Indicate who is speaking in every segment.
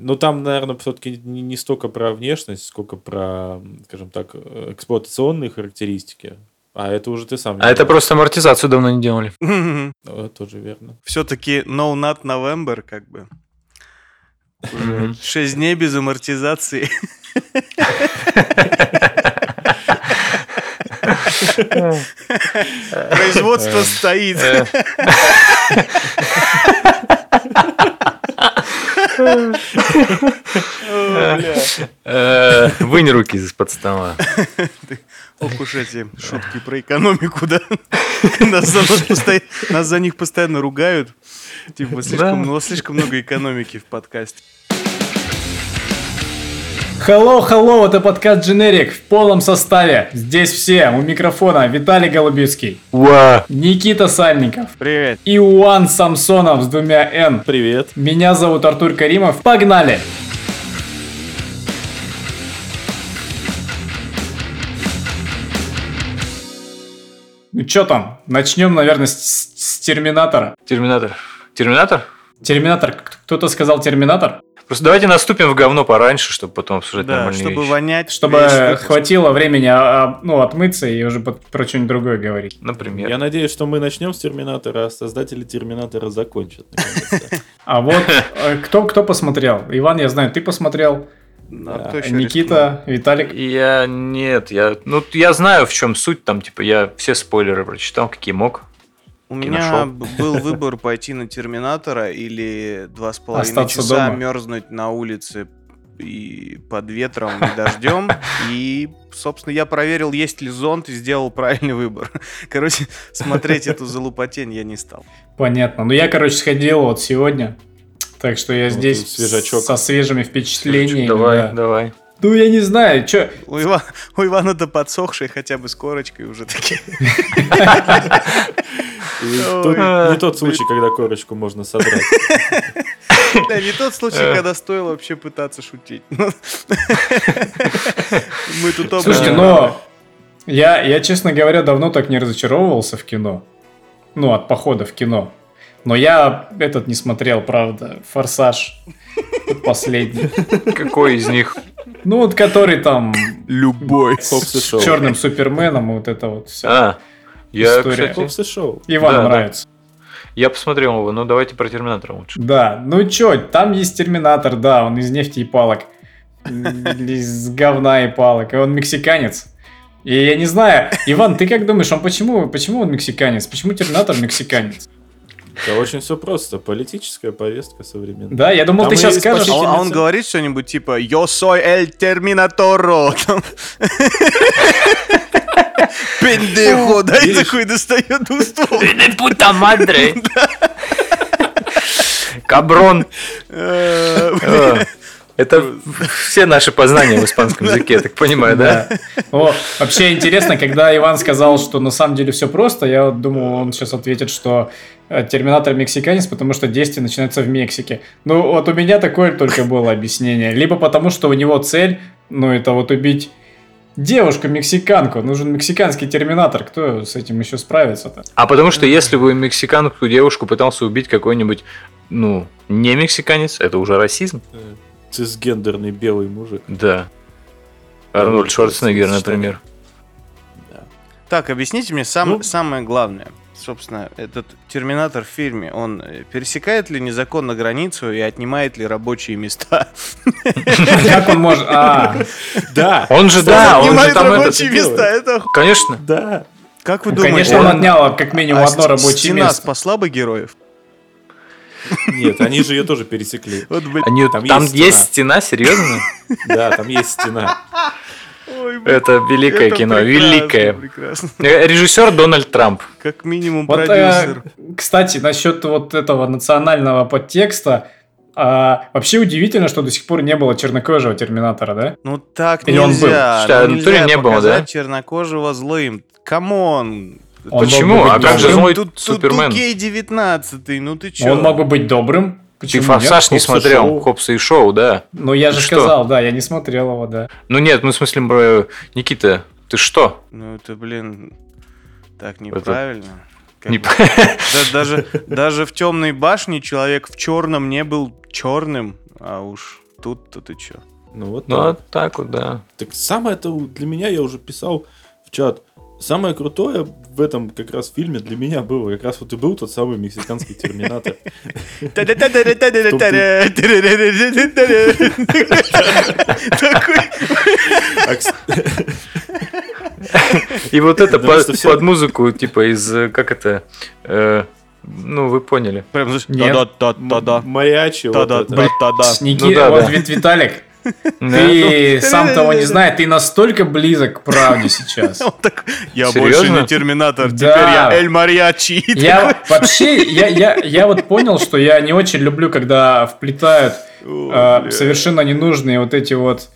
Speaker 1: Ну, там, наверное, все-таки не, не столько про внешность, сколько про, скажем так, эксплуатационные характеристики. А это уже ты сам.
Speaker 2: А это просто амортизацию давно не делали.
Speaker 1: Ну, это тоже верно.
Speaker 3: Все-таки no not November, как бы. Уже 6 дней без амортизации. Производство стоит.
Speaker 2: Э, Вынь руки из-под стола.
Speaker 3: Ох уж эти шутки про экономику, да? Нас за, них постоянно ругают. Типа, слишком много экономики в подкасте.
Speaker 4: Hello, hello, это подкаст Generic в полном составе. Здесь все, у микрофона Виталий Голубицкий,
Speaker 2: Уа.
Speaker 4: Никита Сальников
Speaker 3: Привет.
Speaker 4: и Уан Самсонов с двумя Н.
Speaker 1: Привет.
Speaker 4: Меня зовут Артур Каримов. Погнали! Ну чё там? Начнем, наверное, с, с Терминатора.
Speaker 2: Терминатор. Терминатор?
Speaker 4: Терминатор. Кто-то сказал Терминатор?
Speaker 2: Просто давайте наступим в говно пораньше, чтобы потом обсуждать
Speaker 3: Да,
Speaker 2: нормальные
Speaker 3: чтобы
Speaker 2: вещи.
Speaker 3: вонять.
Speaker 4: Чтобы
Speaker 3: выпуск.
Speaker 4: хватило времени а, а, ну, отмыться и уже про что-нибудь другое говорить.
Speaker 2: Например.
Speaker 1: Я надеюсь, что мы начнем с Терминатора, а создатели Терминатора закончат.
Speaker 4: А вот э, кто, кто посмотрел? Иван, я знаю, ты посмотрел.
Speaker 3: Ну,
Speaker 1: Да.
Speaker 4: Никита, Виталик.
Speaker 2: Я нет, я ну я знаю в чем суть там типа я все спойлеры прочитал какие мог.
Speaker 3: У
Speaker 2: Киношоу.
Speaker 3: меня б- был выбор пойти на Терминатора или два с половиной
Speaker 4: Остаться
Speaker 3: часа
Speaker 4: дома.
Speaker 3: мерзнуть на улице и под ветром и дождем. И, собственно, я проверил, есть ли зонт, и сделал правильный выбор. Короче, смотреть эту залупотень я не стал.
Speaker 4: Понятно. Ну, я, короче, сходил вот сегодня. Так что я
Speaker 1: Вот
Speaker 4: здесь
Speaker 1: свежачок.
Speaker 4: со свежими впечатлениями.
Speaker 2: давай,
Speaker 4: да.
Speaker 2: давай.
Speaker 4: Ну, я не знаю, что...
Speaker 3: У, Ива- у Ивана-то подсохшие хотя бы с корочкой уже такие.
Speaker 1: Не тот случай, когда корочку можно содрать.
Speaker 3: Да, не тот случай, когда стоило вообще пытаться шутить. Мы тут.
Speaker 4: Слушайте, но я, я, честно говоря, давно так не разочаровывался в кино. Ну, от похода в кино. Но я этот не смотрел, правда. Форсаж. Последний.
Speaker 2: Какой из них?
Speaker 4: Ну, вот который там
Speaker 3: Любой.
Speaker 4: С черным суперменом, и вот это вот все.
Speaker 2: А, я,
Speaker 4: История.
Speaker 2: кстати,
Speaker 1: Хопс и шоу.
Speaker 4: Ивану
Speaker 2: да, да.
Speaker 4: нравится.
Speaker 2: я посмотрел его, но давайте про Терминатора лучше.
Speaker 4: Да, ну чё, там есть Терминатор, да, он из нефти и палок. Из говна и палок. И он мексиканец. И я не знаю, Иван, ты как думаешь, он почему, почему он мексиканец? Почему Терминатор мексиканец?
Speaker 1: Да очень все просто. Политическая повестка современная.
Speaker 4: Да, я думал,
Speaker 1: Там
Speaker 4: ты сейчас скажешь...
Speaker 3: А он, а он
Speaker 1: Спасительница.
Speaker 3: говорит что-нибудь типа «Yo soy el Terminatorro». Пендехо, да, и такой достает двуствол.
Speaker 2: Пута мадре! Каброн!
Speaker 3: Э,
Speaker 2: Это все наши познания в испанском языке, я так понимаю, да?
Speaker 4: О, вообще интересно, когда Иван сказал, что на самом деле все просто, я вот думал, он сейчас ответит, что э, Терминатор мексиканец, потому что действие начинается в Мексике. Ну, вот у меня такое только было объяснение. Либо потому, что у него цель, ну, это вот убить девушку-мексиканку. Нужен мексиканский Терминатор. Кто с этим еще справится-то?
Speaker 2: А потому что если бы мексиканку девушку пытался убить какой-нибудь, ну, не мексиканец, это уже расизм.
Speaker 1: Э, Цисгендерный белый мужик.
Speaker 2: Да. Арнольд Шварценеггер, например.
Speaker 3: Так, объясните мне сам-
Speaker 1: Ну.
Speaker 3: самое главное. Собственно, этот Терминатор в фильме, он э, пересекает ли незаконно границу и отнимает ли рабочие места?
Speaker 4: Как он может... А,
Speaker 1: Да,
Speaker 2: Он же, да, он же там этот...
Speaker 3: рабочие места, это...
Speaker 2: Конечно.
Speaker 1: да.
Speaker 3: Как вы думаете?
Speaker 4: конечно, он отнял как минимум
Speaker 3: а
Speaker 4: одно рабочее
Speaker 3: Стена
Speaker 4: место.
Speaker 3: спасла бы героев?
Speaker 1: Нет, они же ее тоже пересекли.
Speaker 3: Вот, блин.
Speaker 2: Они,
Speaker 1: Там
Speaker 2: там
Speaker 1: есть
Speaker 2: есть стена, серьезно?
Speaker 1: Да, там есть стена.
Speaker 3: Ой.
Speaker 2: Это великое
Speaker 3: Это
Speaker 2: кино,
Speaker 3: прекрасно,
Speaker 2: великое.
Speaker 3: прекрасно.
Speaker 2: Э, Режиссер Дональд Трамп.
Speaker 3: Как минимум
Speaker 4: Вот, э,
Speaker 3: продюсер.
Speaker 4: кстати, насчет вот этого национального подтекста. а, вообще удивительно, что до сих пор не было чернокожего терминатора, да?
Speaker 3: Ну так
Speaker 4: Или он был?
Speaker 3: нельзя.
Speaker 2: Что,
Speaker 3: Ну,
Speaker 2: в натуре
Speaker 3: нельзя
Speaker 2: не было, да?
Speaker 3: чернокожего злым. Come on.
Speaker 4: Он
Speaker 2: Почему? А как же злой
Speaker 3: Тут, тут,
Speaker 2: Супермен?
Speaker 3: тут гей 19 ну ты чё?
Speaker 4: Он мог бы быть добрым.
Speaker 2: Ты
Speaker 4: Почему
Speaker 2: «Форсаж»
Speaker 4: нет?
Speaker 2: не смотрел?
Speaker 1: шоу.
Speaker 2: Хопса и шоу, да.
Speaker 4: Ну, я же
Speaker 2: Что?
Speaker 4: сказал, да, я не смотрел его, да.
Speaker 2: Ну нет, ну в смысле, бро, Никита, ты что?
Speaker 3: Ну это, блин, так неправильно. Как
Speaker 2: Не
Speaker 3: бы- Да- даже, даже в темной башне человек в черном не был черным. А уж тут-то ты чё?
Speaker 1: Ну вот
Speaker 2: Ну,
Speaker 1: так.
Speaker 2: вот так вот, да.
Speaker 1: Так самое это для меня, я уже писал в чат, самое крутое в этом как раз фильме для меня было, как раз вот и был тот самый мексиканский терминатор.
Speaker 2: И вот это под, музыку, типа из, э, как это, э, ну, вы поняли.
Speaker 3: Прям, знаешь,
Speaker 4: Нет.
Speaker 3: да-да-да-да.
Speaker 1: Маячи, вот
Speaker 3: Да-да,
Speaker 1: это.
Speaker 3: да-да-да.
Speaker 4: С Ники-
Speaker 2: Ну да,
Speaker 4: вот
Speaker 2: да.
Speaker 4: ведь, Виталик,
Speaker 2: Да.
Speaker 4: Ты сам того не зная, ты настолько близок к правде сейчас.
Speaker 3: Я больше не Терминатор,
Speaker 4: Да.
Speaker 3: теперь я Эль Мариачи.
Speaker 4: Я вообще, я, я, я вот понял, что я не очень люблю, когда вплетают
Speaker 3: бля.
Speaker 4: совершенно ненужные вот эти вот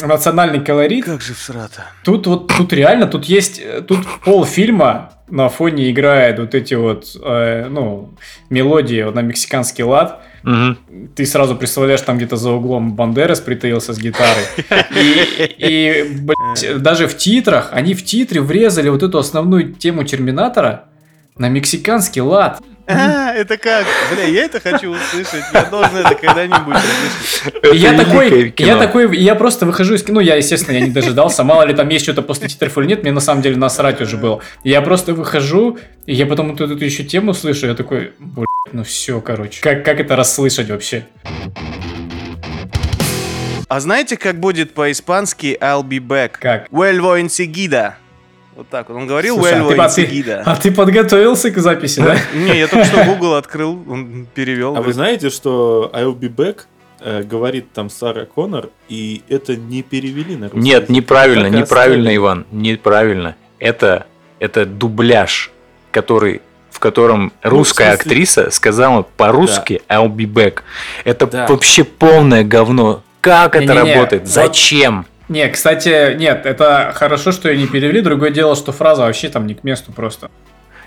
Speaker 4: национальный колорит.
Speaker 3: Как же всрато.
Speaker 4: Тут вот, тут реально, тут есть, тут полфильма на фоне играет вот эти вот, э, ну, мелодии вот на мексиканский лад.
Speaker 2: Мгм.
Speaker 4: Ты сразу представляешь, там где-то за углом Бандерас притаился с гитарой. И, и, блядь, даже в титрах, они в титре врезали вот эту основную тему Терминатора на мексиканский лад.
Speaker 3: А, это как? Бля, я это хочу услышать. Я должен это когда-нибудь услышать.
Speaker 4: Я такой, я такой, я просто выхожу из кино, я, естественно, я не дожидался, мало ли там есть что-то после титров или нет, мне на самом деле насрать уже было. Я просто выхожу, и я потом вот эту еще тему слышу, я такой, ну все, короче. Как, как это расслышать вообще?
Speaker 3: А знаете, как будет по-испански I'll be back?
Speaker 4: Как?
Speaker 3: Vuelvo enseguida. Вот так вот. Он говорил
Speaker 4: Слушай, а
Speaker 3: vuelvo
Speaker 4: ты, а, ты,
Speaker 3: enseguida.
Speaker 4: а ты подготовился к записи, да?
Speaker 3: Не, я только что Google открыл, он перевел.
Speaker 1: А вы знаете, что I'll be back э, говорит там Сара Коннор, и это не перевели на русский
Speaker 2: Нет, неправильно, неправильно. Иван, неправильно. Это, это дубляж, который в котором
Speaker 1: Ну,
Speaker 2: русская
Speaker 1: в смысле-
Speaker 2: актриса сказала по-русски I'll be back. Это
Speaker 1: Да.
Speaker 2: вообще полное говно. Как это
Speaker 4: Не-не-не,
Speaker 2: работает?
Speaker 4: вот-
Speaker 2: Зачем?
Speaker 4: Не, кстати, нет, это хорошо, что ее не перевели. Другое дело, что фраза вообще там не к месту просто.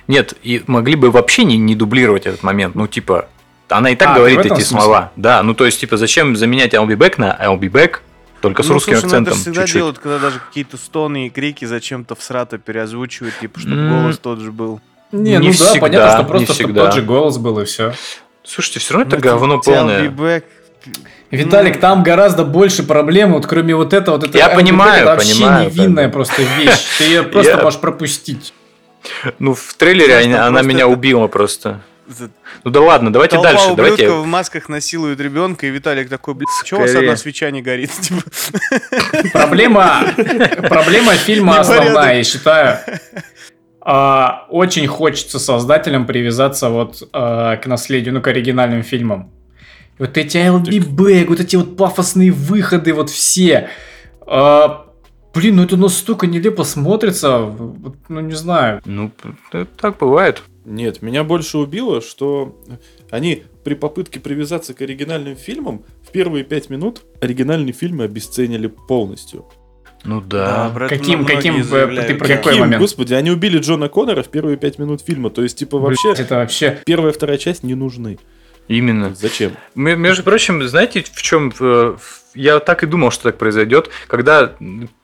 Speaker 2: Нет, и могли бы вообще не, не дублировать этот момент. Ну, типа, она и так
Speaker 4: А,
Speaker 2: говорит эти
Speaker 4: смысле?
Speaker 2: слова. Да, ну то есть, типа, зачем заменять I'll be back на I'll be back, только с
Speaker 3: ну,
Speaker 2: русским
Speaker 3: слушай, ну это
Speaker 2: акцентом
Speaker 3: всегда
Speaker 2: чуть-чуть.
Speaker 3: делают, когда даже какие-то стоны и крики зачем-то в срато переозвучивают, типа, чтобы
Speaker 2: М.
Speaker 3: голос тот же был.
Speaker 4: Не,
Speaker 2: Не
Speaker 4: ну да,
Speaker 2: всегда,
Speaker 4: понятно, что просто
Speaker 2: всегда.
Speaker 4: тот же голос был и все.
Speaker 2: Слушайте, все равно это
Speaker 3: Ну,
Speaker 2: говно
Speaker 3: типа, I'll
Speaker 2: полное.
Speaker 4: Виталик,
Speaker 3: Ну,
Speaker 4: там гораздо больше проблем, вот кроме вот этого, вот это
Speaker 2: Я понимаю,
Speaker 4: это вообще
Speaker 2: понимаю,
Speaker 4: невинная
Speaker 2: бы.
Speaker 4: просто вещь. Ты ее просто
Speaker 2: Я-
Speaker 4: можешь пропустить.
Speaker 2: Ну, в трейлере
Speaker 3: Знаешь,
Speaker 2: она, меня
Speaker 3: это-
Speaker 2: убила просто. Ну да ладно, давайте
Speaker 3: Толпа
Speaker 2: дальше. Давайте.
Speaker 3: в масках насилует ребенка, и Виталик такой, блядь, чего у вас одна свеча не горит? Типа,
Speaker 4: Проблема, проблема фильма основная, я считаю. А, очень хочется создателям привязаться вот а, к наследию, ну, к оригинальным фильмам. Вот эти back, вот эти вот пафосные выходы, вот все. А, блин, ну это настолько нелепо смотрится, вот, ну не знаю.
Speaker 2: Ну, так бывает.
Speaker 1: Нет, меня больше убило, что они при попытке привязаться к оригинальным фильмам в первые пять минут оригинальные фильмы обесценили полностью.
Speaker 2: Ну да.
Speaker 3: это
Speaker 4: Каким- каким, э,
Speaker 3: заявляют,
Speaker 4: ты про
Speaker 3: да.
Speaker 4: какой
Speaker 1: Каким?
Speaker 4: момент?
Speaker 1: Господи, они убили Джона Коннора в первые пять минут фильма. То есть, типа, вообще
Speaker 4: Блядь, это вообще...
Speaker 1: первая и вторая часть не нужны.
Speaker 2: Именно.
Speaker 1: Зачем?
Speaker 2: Между прочим, знаете, в чем я так и думал, что так произойдет, когда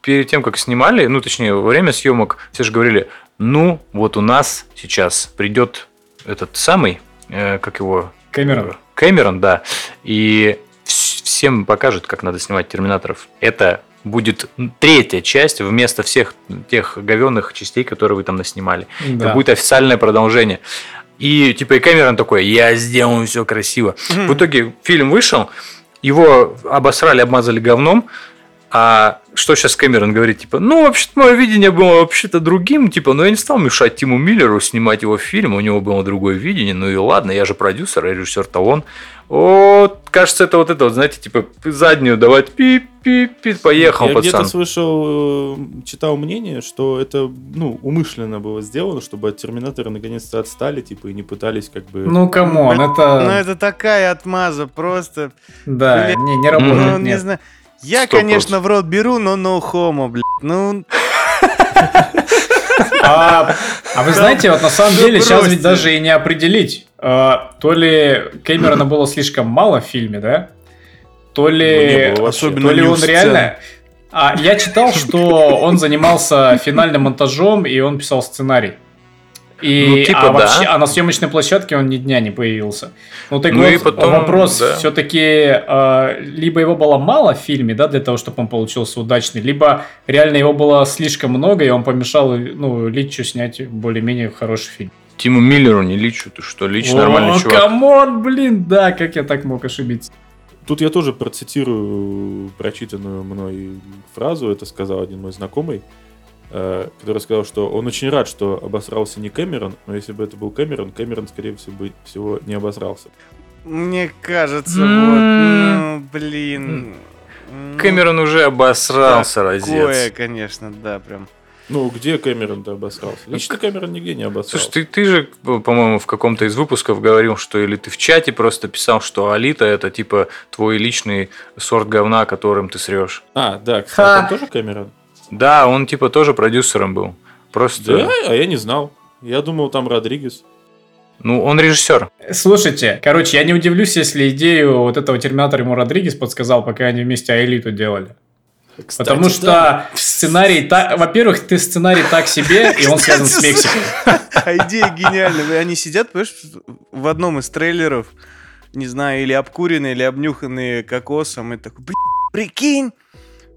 Speaker 2: перед тем, как снимали, ну, точнее, во время съемок, все же говорили, ну, вот у нас сейчас придет этот самый, э, как его...
Speaker 4: Кэмерон.
Speaker 2: э, Кэмерон, да, и вс- всем покажет, как надо снимать терминаторов. Это будет третья часть вместо всех тех говенных частей, которые вы там наснимали.
Speaker 4: Да.
Speaker 2: Это будет официальное продолжение. И типа и Кэмерон такой, я сделаю все красиво. В итоге фильм вышел, его обосрали, обмазали говном. А что сейчас Кэмерон говорит, типа, ну, вообще-то мое видение было вообще-то другим, типа, но я не стал мешать Тиму Миллеру снимать его фильм, у него было другое видение, ну и ладно, я же продюсер, а режиссер-то он. Вот, кажется, это вот это вот, знаете, типа, заднюю давать пип-пип-пип, поехал,
Speaker 1: Я
Speaker 2: пацан.
Speaker 1: где-то слышал, э, читал мнение, что это, ну, умышленно было сделано, чтобы от Терминатора наконец-то отстали, типа, и не пытались как бы...
Speaker 4: Ну, come on,
Speaker 3: Ну,
Speaker 4: это...
Speaker 3: это такая отмаза, просто.
Speaker 4: Да,
Speaker 3: блядь.
Speaker 4: не, не работает,
Speaker 3: Ну, не
Speaker 4: нет.
Speaker 3: знаю. Я,
Speaker 2: Сто
Speaker 3: конечно, в рот беру, но no homo, блядь. Ну,
Speaker 4: А, а вы знаете, вот на самом деле сейчас ведь даже и не определить, то ли Кэмерона было слишком мало в фильме, да? То
Speaker 1: Ну,
Speaker 4: ли,
Speaker 1: было вообще.
Speaker 3: особенно
Speaker 4: то ли
Speaker 3: не у
Speaker 4: он реально... А я читал, что он занимался финальным монтажом и он писал сценарий. И,
Speaker 2: Ну, типа,
Speaker 4: а,
Speaker 2: да.
Speaker 4: вообще, а на съемочной площадке он ни дня не появился. Ну, так
Speaker 2: Ну
Speaker 4: вот,
Speaker 2: и потом,
Speaker 4: вопрос
Speaker 2: да.
Speaker 4: все-таки, либо его было мало в фильме, да, для того, чтобы он получился удачный, либо реально его было слишком много, и он помешал, ну, Личу снять более-менее хороший фильм.
Speaker 2: Тиму Миллеру не Личу, ты что, Лич нормальный
Speaker 4: О,
Speaker 2: чувак.
Speaker 4: come on, блин, да, как я так мог ошибиться.
Speaker 1: Тут я тоже процитирую прочитанную мной фразу, это сказал один мой знакомый, э, который сказал, что он очень рад, что обосрался не Кэмерон, но если бы это был Кэмерон, Кэмерон, скорее всего, бы- всего не обосрался.
Speaker 3: Мне кажется, вот, ну, блин.
Speaker 2: Кэмерон уже обосрался, разец.
Speaker 3: Такое, конечно, да, прям.
Speaker 1: Ну, где Кэмерон-то обосрался? Лично Кэмерон нигде не обосрался.
Speaker 2: Слушай, ты, ты же, по-моему, в каком-то из выпусков говорил, что или ты в чате просто писал, что Алита это типа твой личный сорт говна, которым ты срешь.
Speaker 1: А, да, кстати, там тоже Кэмерон?
Speaker 2: Да, он типа тоже продюсером был. Просто,
Speaker 1: Да, а я не знал. Я думал, там Родригес.
Speaker 2: ну, он режиссер.
Speaker 4: Слушайте, короче, я не удивлюсь, если идею вот этого Терминатора ему Родригес подсказал, пока они вместе Аэлиту делали.
Speaker 1: Кстати,
Speaker 4: Потому что
Speaker 1: да.
Speaker 4: сценарий, та- во-первых, ты сценарий так себе, и он связан с Мексикой.
Speaker 3: А идея гениальная. Они сидят, понимаешь, в одном из трейлеров, не знаю, или обкуренные, или обнюханные кокосом, и такой, «Блин, прикинь,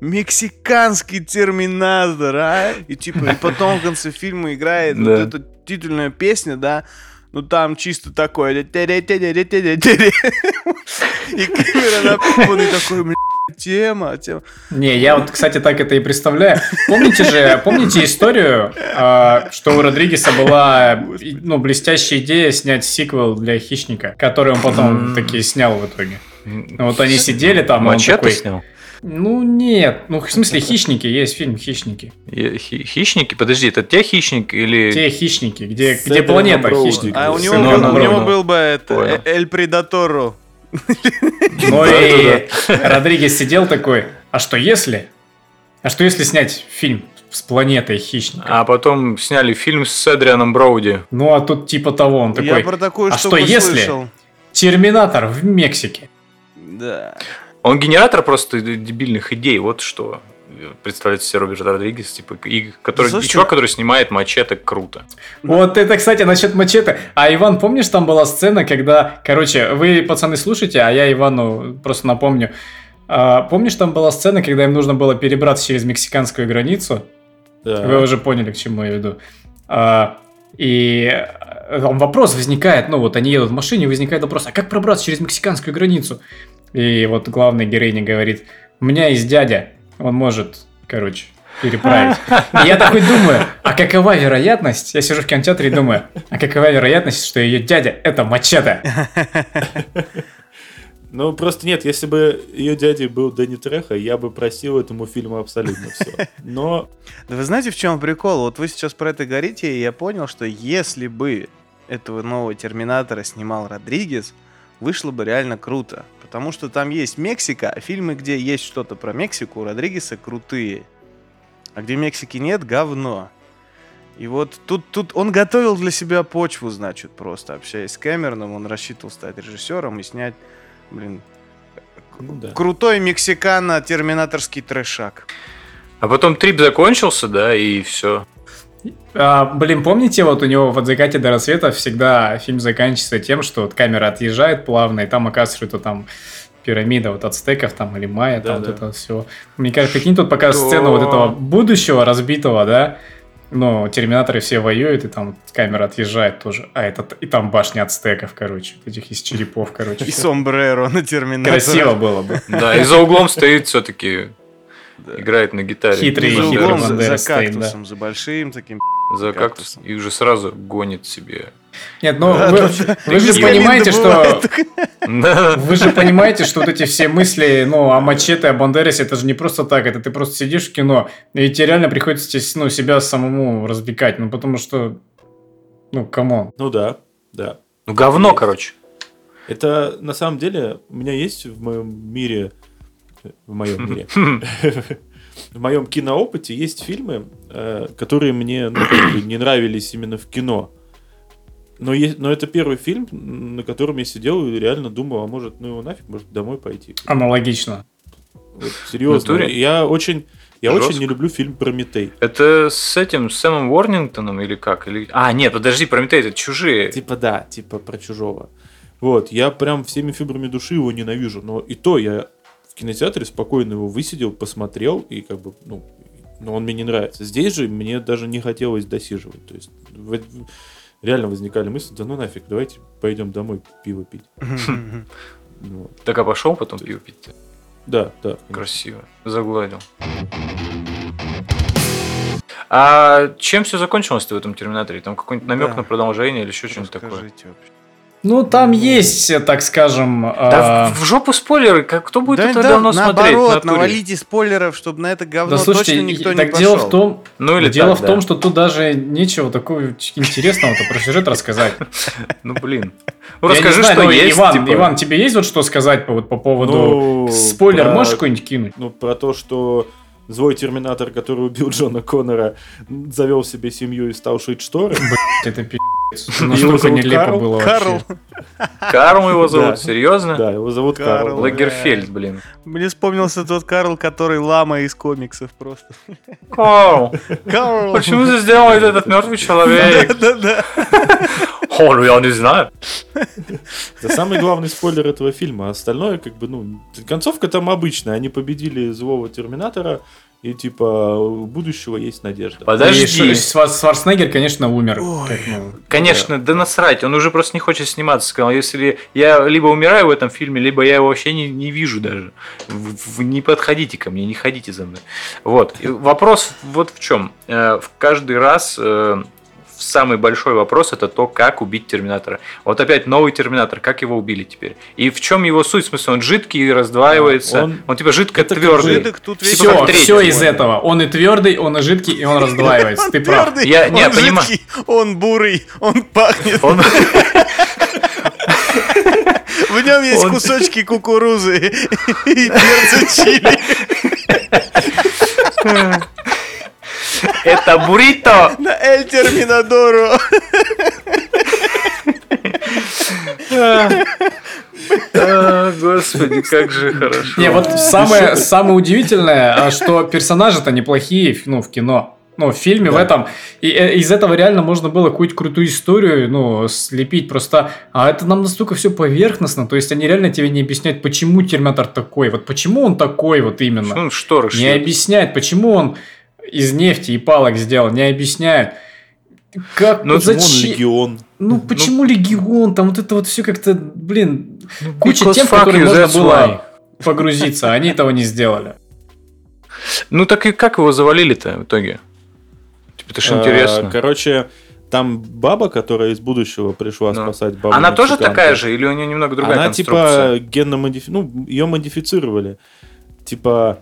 Speaker 3: мексиканский терминатор, а? И типа, и потом в конце фильма играет вот эта титульная песня, да, ну там чисто такое. И камера напуганный такой, «Бля, тема, тема.
Speaker 4: Не, я вот, кстати, так это и представляю. Помните же, помните историю, а, что у Родригеса была ну, блестящая идея снять сиквел для Хищника, который он потом таки снял в итоге. Ну, Вот они сидели там, и он такой,
Speaker 2: снял?
Speaker 4: ну нет, ну в смысле Хищники, есть фильм Хищники.
Speaker 2: Хищники? Подожди, это те хищник или...
Speaker 4: Те Хищники, где,
Speaker 1: С
Speaker 4: где планета. Хищник.
Speaker 3: А у него, был- у него был бы это, Эль Предаторо.
Speaker 4: Ну и Родригес сидел такой, а что если? А что если снять фильм с планетой Хищника?
Speaker 2: А потом сняли фильм с Эдрианом Броуди.
Speaker 4: Ну а тут типа того, он
Speaker 3: Я
Speaker 4: такой,
Speaker 3: про такую
Speaker 4: «А что если?»
Speaker 3: слышал.
Speaker 4: Терминатор в Мексике.
Speaker 3: Да.
Speaker 2: Он генератор просто дебильных идей, вот что представляет себе Роберт Родригес, типа, и, который, и
Speaker 3: Слушай,
Speaker 2: чувак, который снимает мачете, круто.
Speaker 4: Вот это, кстати, насчет мачете. А Иван, помнишь, там была сцена, когда, короче, вы, пацаны, слушайте, а я Ивану просто напомню. А, помнишь, там была сцена, когда им нужно было перебраться через мексиканскую границу?
Speaker 1: Да.
Speaker 4: Вы уже поняли, к чему я веду. А, и э, там вопрос возникает, ну вот они едут в машине, возникает вопрос, а как пробраться через мексиканскую границу? И вот главная героиня говорит, у меня есть дядя, он может, короче, переправить. И я такой думаю, а какова вероятность, я сижу в кинотеатре и думаю, а какова вероятность, что ее дядя это мачете?
Speaker 1: Ну, просто нет, если бы ее дядей был Дэнни Треха, я бы просил этому фильму абсолютно все. Но
Speaker 3: Да вы знаете, в чем прикол? Вот вы сейчас про это говорите, и я понял, что если бы этого нового Терминатора снимал Родригес, вышло бы реально круто. Потому что там есть Мексика, а фильмы, где есть что-то про Мексику, у Родригеса крутые. А где Мексики нет, говно. И вот тут, тут он готовил для себя почву, значит, просто общаясь с Кэмероном, он рассчитывал стать режиссером и снять, блин,
Speaker 1: ну да.
Speaker 3: крутой мексикано-терминаторский трешак.
Speaker 2: А потом трип закончился, да, и все.
Speaker 4: А, блин, помните, вот у него в «От закате до рассвета» всегда фильм заканчивается тем, что вот камера отъезжает плавно, и там оказывается, что это там пирамида вот ацтеков там или майя, там
Speaker 1: Да-да.
Speaker 4: вот это все. Мне кажется, прикинь, тут пока сцену вот этого будущего разбитого, да, ну, терминаторы все воюют, и там камера отъезжает тоже. А этот, и там башня ацтеков, короче, вот этих из черепов, короче.
Speaker 3: И сомбреро на Терминаторе.
Speaker 4: Красиво было бы.
Speaker 2: Да, и за углом стоит все-таки, играет на гитаре.
Speaker 4: Хитрый,
Speaker 3: За
Speaker 4: хитрый
Speaker 2: да,
Speaker 3: углом, за, за
Speaker 4: стоит, да.
Speaker 3: кактусом, за большим таким.
Speaker 2: За кактус.
Speaker 3: кактусом.
Speaker 2: И уже сразу гонит себе.
Speaker 4: Нет, ну,
Speaker 3: Да,
Speaker 4: вы,
Speaker 3: да,
Speaker 4: вы же понимаете, что...
Speaker 2: Да.
Speaker 4: Вы же понимаете, что вот эти все мысли, ну, о мачете, о Бандересе, это же не просто так, это ты просто сидишь в кино, и тебе реально приходится ну, себя самому развлекать, ну, потому что, ну, come on.
Speaker 1: Ну да, да.
Speaker 2: Ну, говно, короче.
Speaker 1: Это на самом деле у меня есть в моем мире, в моем мире, в моем киноопыте есть фильмы, э, которые мне ну, не нравились именно в кино. Но, есть, но это первый фильм, на котором я сидел и реально думал, а может, ну его нафиг, может домой пойти.
Speaker 4: Аналогично.
Speaker 1: Вот, серьезно. Я очень, я
Speaker 2: Жестко.
Speaker 1: очень не люблю фильм Прометей.
Speaker 2: Это с этим, с Сэмом Уорнингтоном или как? Или... А, нет, подожди, Прометей, это чужие.
Speaker 1: Типа да, типа про чужого. Вот, я прям всеми фибрами души его ненавижу. Но и то я кинотеатре спокойно его высидел, посмотрел, и как бы, ну, но он мне не нравится. Здесь же мне даже не хотелось досиживать. То есть реально возникали мысли, да ну нафиг, давайте пойдем домой пиво пить.
Speaker 2: Так а пошел потом пиво пить?
Speaker 1: Да, да.
Speaker 2: Красиво. Загладил. А чем все закончилось-то в этом Терминаторе? Там какой-нибудь намек на продолжение или еще что-нибудь такое?
Speaker 4: Ну, там есть, так скажем...
Speaker 2: Да
Speaker 4: а,
Speaker 2: в, в жопу спойлеры, как кто будет
Speaker 3: Да,
Speaker 2: это
Speaker 3: да,
Speaker 2: говно смотреть? в
Speaker 3: наоборот, навалите спойлеров, чтобы на это говно
Speaker 4: Да слушайте,
Speaker 3: точно никто
Speaker 4: и-
Speaker 3: не
Speaker 4: так
Speaker 3: пошел.
Speaker 4: дело в том,
Speaker 2: Ну или
Speaker 4: дело
Speaker 2: так,
Speaker 4: в
Speaker 2: да.
Speaker 4: том, что тут даже нечего такого интересного-то про сюжет рассказать.
Speaker 2: Ну блин. Ну расскажи, что
Speaker 4: ну,
Speaker 2: есть.
Speaker 4: Иван,
Speaker 2: типа.
Speaker 4: Иван, тебе есть вот что сказать по, вот, по поводу...
Speaker 1: Ну,
Speaker 4: Спойлер можешь какой-нибудь кинуть?
Speaker 1: Ну, про то, что злой терминатор, который убил Джона Коннора, завел себе семью и стал шить шторы.
Speaker 4: Это пи***ц. Настолько нелепо
Speaker 1: Карл?
Speaker 4: было
Speaker 3: Карл,
Speaker 4: вообще.
Speaker 2: Карл его
Speaker 1: Да.
Speaker 2: зовут, серьезно?
Speaker 1: Да, его зовут
Speaker 3: Карл.
Speaker 1: Карл.
Speaker 2: Лагерфельд, блин.
Speaker 3: мне вспомнился тот Карл, который лама из комиксов просто.
Speaker 2: Карл,
Speaker 3: Карл.
Speaker 2: почему ты сделал этот мертвый человек?
Speaker 3: Да-да.
Speaker 2: О, ну я не знаю.
Speaker 1: Это самый главный спойлер этого фильма. Остальное, как бы, ну, концовка там обычная. Они победили злого терминатора, и типа у будущего есть надежда.
Speaker 4: И
Speaker 2: Подожди.
Speaker 4: Швар- Шварценеггер, конечно, умер.
Speaker 3: Ой.
Speaker 4: Как, ну,
Speaker 2: Конечно, да насрать, он уже просто не хочет сниматься. Сказал, если я либо умираю в этом фильме, либо я его вообще не, не вижу даже. Вы, вы не подходите ко мне, не ходите за мной. Вот. И вопрос вот в чем. Э, В каждый раз э, самый большой вопрос это то, как убить Терминатора. Вот опять новый Терминатор, как его убили теперь? И в чем его суть? В смысле, он жидкий и раздваивается.
Speaker 1: Он-
Speaker 2: Он, типа жидко
Speaker 1: Это
Speaker 2: твердый.
Speaker 3: Жидок тут весь
Speaker 4: Все, все из этого. Он и твердый, он и жидкий, и он раздваивается. Ты прав.
Speaker 2: Я- не,
Speaker 3: он
Speaker 2: понимаю.
Speaker 3: он бурый, он пахнет.
Speaker 2: Он-
Speaker 3: В нем есть
Speaker 2: Он-
Speaker 3: кусочки кукурузы и перца чили.
Speaker 2: Это буррито!
Speaker 3: На Эль Терминадору.
Speaker 2: А, Господи, как же хорошо.
Speaker 4: Не, вот самое, самое удивительное, а, что персонажи-то неплохие, ну, в кино. Ну, в фильме в этом. И э, из этого реально можно было какую-то крутую историю, ну, слепить. Просто, а это нам настолько все поверхностно. То есть они реально тебе не объясняют, почему Терминатор такой. Вот почему он такой вот именно.
Speaker 2: Ну, шторы
Speaker 4: Не
Speaker 2: шьют.
Speaker 4: объясняют, почему он из нефти и палок сделал. Не объясняют. Как,
Speaker 2: Ну,
Speaker 1: Почему
Speaker 4: зачем?
Speaker 1: легион?
Speaker 4: Ну, почему легион? Там вот это вот все как-то, блин, куча
Speaker 2: because
Speaker 4: тем, в которые можно было
Speaker 2: why.
Speaker 4: погрузиться, а они этого не сделали.
Speaker 2: Ну так и как его завалили-то в итоге? Типа, это ж
Speaker 1: А,
Speaker 2: интересно.
Speaker 1: Короче, там баба, которая из будущего пришла
Speaker 2: Ну.
Speaker 1: спасать бабу.
Speaker 2: Она тоже такая же или у нее немного другая
Speaker 1: Она
Speaker 2: конструкция?
Speaker 1: типа генно модифицировали. Ну, ее модифицировали. Типа,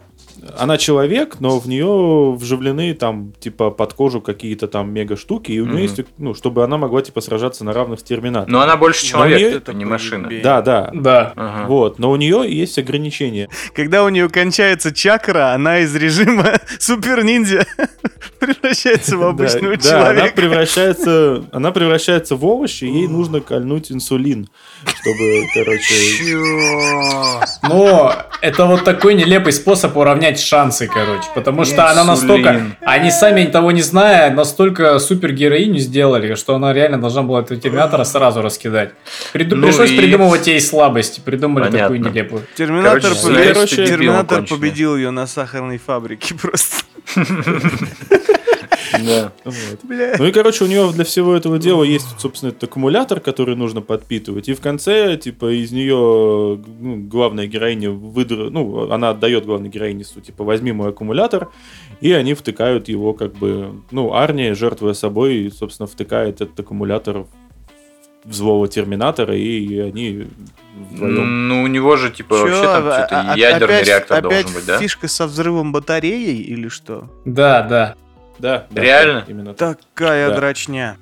Speaker 1: она человек, но в нее вживлены там, типа, под кожу какие-то там мега штуки, и у нее есть, ну, чтобы она могла, типа, сражаться на равных с терминатором.
Speaker 2: Но она больше человек,
Speaker 1: нее-
Speaker 2: это не машина.
Speaker 1: Да, да.
Speaker 4: Да.
Speaker 2: Ага.
Speaker 1: Вот, но у нее есть ограничения.
Speaker 3: Когда у нее кончается чакра, она из режима супер ниндзя превращается в обычного
Speaker 1: да, да, она
Speaker 3: человека.
Speaker 1: превращается, она превращается в овощи, и ей нужно кольнуть инсулин, чтобы, короче,
Speaker 2: Чё?
Speaker 4: Но это вот такой нелепый способ уравнять шансы, короче. Потому что она
Speaker 2: Инсулин.
Speaker 4: настолько... Они сами того не зная, настолько супергероиню сделали, что она реально должна была этого терминатора сразу раскидать. Приду-
Speaker 2: Ну
Speaker 4: Пришлось
Speaker 2: и-
Speaker 4: придумывать ей слабости. Придумали
Speaker 2: Понятно.
Speaker 4: такую нелепую.
Speaker 3: Терминатор,
Speaker 2: Короче,
Speaker 1: что
Speaker 2: дебил
Speaker 3: Терминатор победил ее на сахарной фабрике просто.
Speaker 2: Да.
Speaker 1: вот.
Speaker 3: Бля.
Speaker 1: Ну и, короче, у нее для всего этого дела есть, собственно, этот аккумулятор, который нужно подпитывать. И в конце, типа, из нее ну, главная героиня выдр... Ну, она отдает главной героине, су- типа, возьми мой аккумулятор, и они втыкают его, как бы... Ну, Арни, жертвуя собой, собственно, втыкает этот аккумулятор в злого терминатора, и они вдвоем...
Speaker 2: Ну, у него же, типа, вообще там
Speaker 3: Чё,
Speaker 2: что-то
Speaker 3: а- а-
Speaker 2: ядерный
Speaker 3: опять-
Speaker 2: реактор
Speaker 3: опять
Speaker 2: должен быть, да?
Speaker 3: фишка со взрывом батареей или что?
Speaker 4: Да, да.
Speaker 1: Да, да,
Speaker 2: Реально?
Speaker 1: да, именно так.
Speaker 3: Такая
Speaker 1: Да.
Speaker 3: дрочня.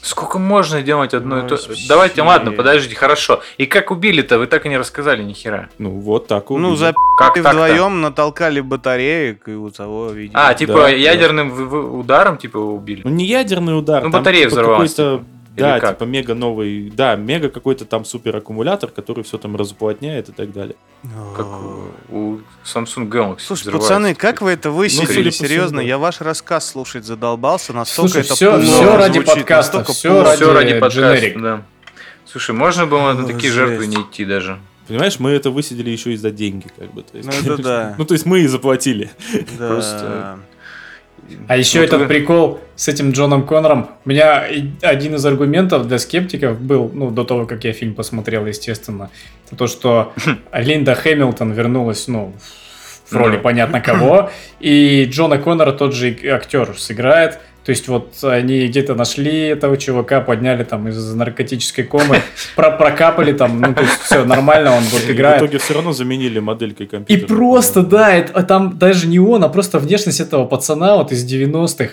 Speaker 2: Сколько можно делать одно и то?
Speaker 3: Вообще.
Speaker 2: Давайте, ладно, подождите, хорошо. И как убили-то? Вы так и не рассказали ни хера.
Speaker 1: Ну, вот так
Speaker 3: Ну,
Speaker 1: убили.
Speaker 3: за
Speaker 2: Как так-то?
Speaker 3: вдвоем натолкали батареек и у того видимо.
Speaker 2: А, типа
Speaker 1: Да, да.
Speaker 2: ядерным в- ударом, типа, убили?
Speaker 1: Ну, не ядерный удар.
Speaker 2: Ну, батарея
Speaker 1: типа,
Speaker 2: взорвалась,
Speaker 1: Какой-то Да,
Speaker 2: как?
Speaker 1: типа мега новый, да, мега какой-то там супер аккумулятор, который все там разуплотняет и так далее.
Speaker 2: Как у Samsung Galaxy.
Speaker 3: Слушай, пацаны, как вы это высидели?
Speaker 1: по всему,
Speaker 3: Серьезно, я ваш рассказ слушать задолбался, настолько
Speaker 4: Слушай,
Speaker 3: это плохо
Speaker 4: всё ради подкаста,
Speaker 3: плохо.
Speaker 4: ради-
Speaker 2: Все ради подкаста, да. Слушай, можно было на такие жертвы не идти даже.
Speaker 1: Понимаешь, мы это высидели еще и за деньги, как бы. То есть,
Speaker 3: Ну, это да.
Speaker 1: Ну, то есть мы и заплатили.
Speaker 3: Да.
Speaker 2: Просто-
Speaker 4: А еще
Speaker 2: Вот
Speaker 4: этот
Speaker 2: вы-
Speaker 4: прикол с этим Джоном Коннором. У меня один из аргументов для скептиков был, ну, до того, как я фильм посмотрел, естественно, это то, что Линда Хэмилтон вернулась, ну, в роли
Speaker 2: Ну.
Speaker 4: понятно кого, и Джона Коннора тот же актер сыграет. То есть вот они где-то нашли этого чувака, подняли там из наркотической комы, про прокапали там, ну то есть все нормально, он вот
Speaker 1: И в
Speaker 4: играет.
Speaker 1: итоге все равно заменили моделькой
Speaker 4: И
Speaker 1: компьютера.
Speaker 4: просто, да, это, а там даже не он, а просто внешность этого пацана вот из 90-х.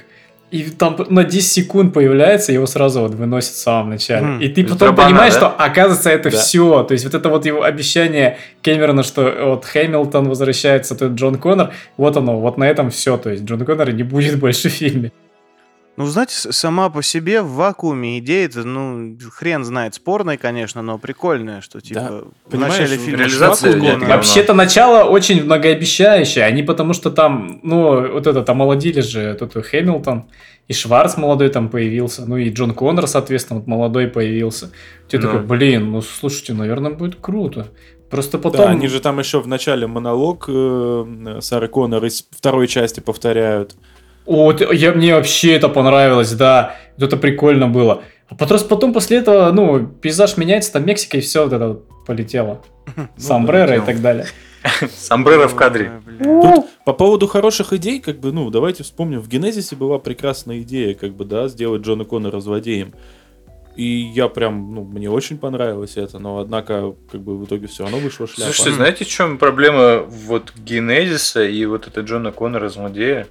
Speaker 4: И там на 10 секунд появляется, его сразу вот выносит в самом начале.
Speaker 3: Мгм.
Speaker 4: И ты потом
Speaker 2: Драбана,
Speaker 4: понимаешь,
Speaker 2: да?
Speaker 4: что оказывается это
Speaker 1: Да.
Speaker 4: все. То есть вот это вот его обещание Кэмерона, что вот Хэмилтон возвращается, то Джон Коннор, вот оно, вот на этом все. То есть Джон Коннора не будет больше в фильме.
Speaker 3: Ну, знаете, сама по себе в вакууме идея это, ну, хрен знает, спорная, конечно, но прикольная, что, типа, в
Speaker 1: Понимаешь,
Speaker 3: начале
Speaker 1: в
Speaker 3: фильма гонят.
Speaker 2: говно.
Speaker 4: Вообще-то начало очень многообещающее. Они потому что там, ну, вот этот, омолодили же тут и Хэмилтон, и Шварц молодой там появился, ну и Джон Коннор, соответственно, вот молодой появился. Ты
Speaker 2: Ну.
Speaker 4: такой, блин, ну слушайте, наверное, будет круто. Просто
Speaker 1: Да,
Speaker 4: потом...
Speaker 1: они же там еще в начале монолог э, Сары Коннор из второй части повторяют.
Speaker 4: Вот, я, мне вообще это понравилось, да. Это прикольно было. А потом, потом после этого, ну, пейзаж меняется, там Мексика, и все вот это вот полетело. Сомбреро и
Speaker 2: полетело.
Speaker 4: так далее.
Speaker 2: Сомбреро в кадре.
Speaker 1: Тут по поводу хороших идей, как бы, ну, давайте вспомним, в Генезисе была прекрасная идея, как бы, да, сделать Джона Коннора злодеем. И я прям, ну, мне очень понравилось это, но однако, как бы, в итоге все равно вышло шляпа.
Speaker 2: Слушайте, знаете, в чем проблема вот Генезиса и вот это Джона Коннора злодея?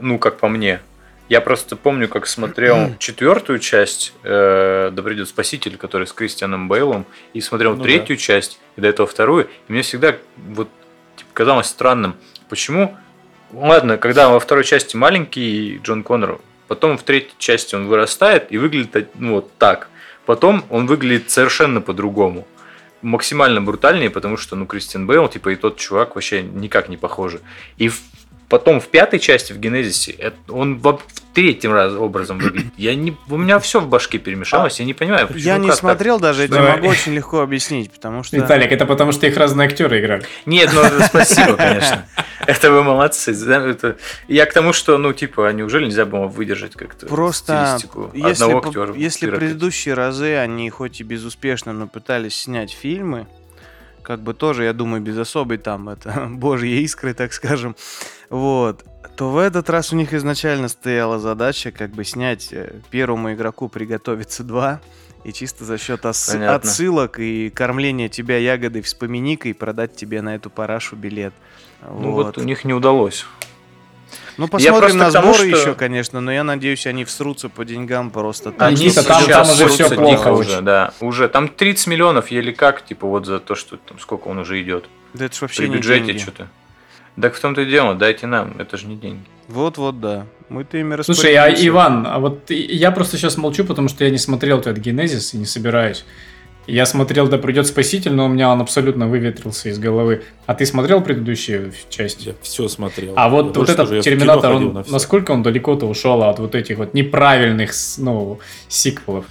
Speaker 2: Ну, как по мне. Я просто помню, как смотрел четвертую часть э, «Да придет спаситель», который с Кристианом Бейлом, и смотрел
Speaker 1: Ну
Speaker 2: третью часть, и до этого вторую, и мне всегда вот типа, казалось странным, почему... Ладно, когда во второй части маленький Джон Коннор, потом в третьей части он вырастает и выглядит ну, вот так. Потом он выглядит совершенно по-другому максимально брутальнее, потому что, ну, Кристиан Бейл, типа, и тот чувак вообще никак не похожи. И в- потом в пятой части, в Генезисе, он в третьем раз образом выглядит. Я не, у меня все в башке перемешалось, я не понимаю, почему
Speaker 3: Я не
Speaker 2: как так.
Speaker 3: смотрел даже, я могу очень легко объяснить, потому что...
Speaker 4: Виталик, это потому что их разные актеры играли.
Speaker 2: Нет, ну спасибо, конечно. Это вы молодцы. Я к тому, что, ну, типа, а неужели нельзя было выдержать как-то
Speaker 3: Просто
Speaker 2: стилистику
Speaker 3: если,
Speaker 2: одного
Speaker 3: по-
Speaker 2: актера?
Speaker 3: если предыдущие разы они хоть и безуспешно, но пытались снять фильмы, как бы тоже, я думаю, без особой там это божьей искры, так скажем, вот, то в этот раз у них изначально стояла задача как бы снять э, первому игроку приготовиться два, и чисто за счет ос-
Speaker 2: Понятно.
Speaker 3: отсылок и кормления тебя ягодой вспоминикой продать тебе на эту парашу билет.
Speaker 2: Ну вот у них не удалось.
Speaker 3: Ну, посмотрим на
Speaker 2: тому,
Speaker 3: сборы
Speaker 2: что-
Speaker 3: еще, конечно, но я надеюсь, они всрутся по деньгам просто так.
Speaker 4: Они- Никита, там-
Speaker 2: сейчас
Speaker 4: там уже
Speaker 2: срутся
Speaker 4: плохо
Speaker 2: уже, да. Уже там 30 миллионов еле как, типа вот за то, что там сколько он уже идет.
Speaker 3: Да это ж вообще
Speaker 2: При
Speaker 3: не
Speaker 2: бюджете
Speaker 3: деньги.
Speaker 2: что-то. Так в том-то и дело, дайте нам, это же не деньги.
Speaker 3: Вот-вот, да. Мы-то ими
Speaker 4: Слушай, а. Иван, а вот я просто сейчас молчу, потому что я не смотрел этот Генезис и не собираюсь. Я смотрел «Да придет спаситель», но у меня он абсолютно выветрился из головы. А ты смотрел предыдущие части?
Speaker 1: Я все смотрел.
Speaker 4: А
Speaker 1: Я
Speaker 4: вот, вот этот
Speaker 1: скажу,
Speaker 4: Терминатор, он,
Speaker 1: на
Speaker 4: насколько он далеко-то ушел от вот этих вот неправильных с- ну, сиквелов?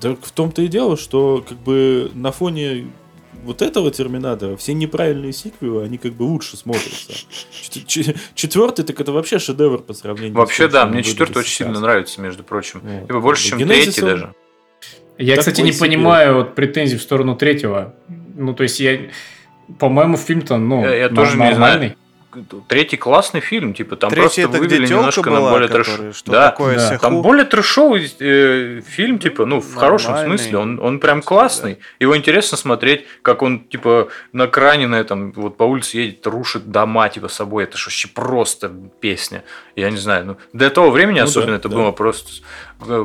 Speaker 1: Так в том-то и дело, что как бы на фоне вот этого Терминатора все неправильные сиквелы, они как бы лучше смотрятся. Чет- че- Четвертый, так это вообще шедевр по сравнению
Speaker 2: Вообще,
Speaker 1: с тем,
Speaker 2: да, мне четвертый очень
Speaker 1: сейчас.
Speaker 2: сильно нравится, между прочим.
Speaker 1: Вот.
Speaker 2: Либо больше, чем
Speaker 1: Генезис,
Speaker 2: третий
Speaker 1: он-
Speaker 2: даже.
Speaker 4: Я, кстати,
Speaker 1: Такой
Speaker 4: не
Speaker 1: себе.
Speaker 4: понимаю вот претензий в сторону третьего. Ну, то есть я... По-моему, фильм-то, ну,
Speaker 2: Я- я тоже не
Speaker 4: нормальный.
Speaker 2: Третий классный фильм, типа там
Speaker 3: Третий
Speaker 2: просто вывели немножко на
Speaker 3: была,
Speaker 2: более
Speaker 3: которая,
Speaker 2: трэш.
Speaker 3: что
Speaker 2: Да,
Speaker 3: такое
Speaker 4: да.
Speaker 2: Там более трэшовый э, фильм, типа, ну, в хорошем
Speaker 3: Нормальный.
Speaker 2: смысле, он, он прям классный. Его интересно смотреть, как он, типа, на кране на этом, вот по улице едет, рушит дома, типа, собой. Это ж вообще просто песня. Я не знаю, ну, до того времени
Speaker 1: Ну
Speaker 2: особенно
Speaker 1: да,
Speaker 2: это
Speaker 1: да.
Speaker 2: было просто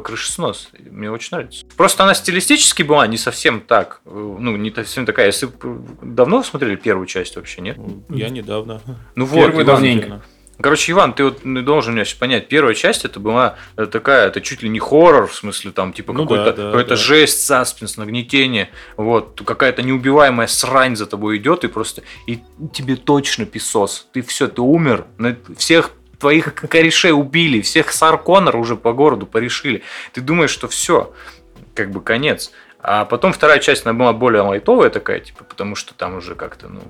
Speaker 2: крышеснос. Мне очень нравится. Просто она стилистически была не совсем так, э, ну, не совсем такая. Если э, давно смотрели первую часть вообще, нет?
Speaker 1: Я недавно.
Speaker 2: Ну вот,
Speaker 4: Первую
Speaker 2: Иван,
Speaker 4: давненько.
Speaker 2: Короче, Иван, ты вот ну, должен меня сейчас понять. Первая часть это была э, такая, это чуть ли не хоррор, в смысле там типа
Speaker 1: Ну
Speaker 2: какой-то
Speaker 1: да, да,
Speaker 2: какой-то
Speaker 1: да.
Speaker 2: жесть, саспенс, нагнетение. Вот какая-то неубиваемая срань за тобой идет и просто и тебе точно песос. Ты все, ты умер. На- Всех твоих корешей убили, всех Сарконор уже по городу порешили. Ты думаешь, что все, как бы конец. А потом вторая часть, она была более лайтовая такая, типа, потому что там уже как-то, ну,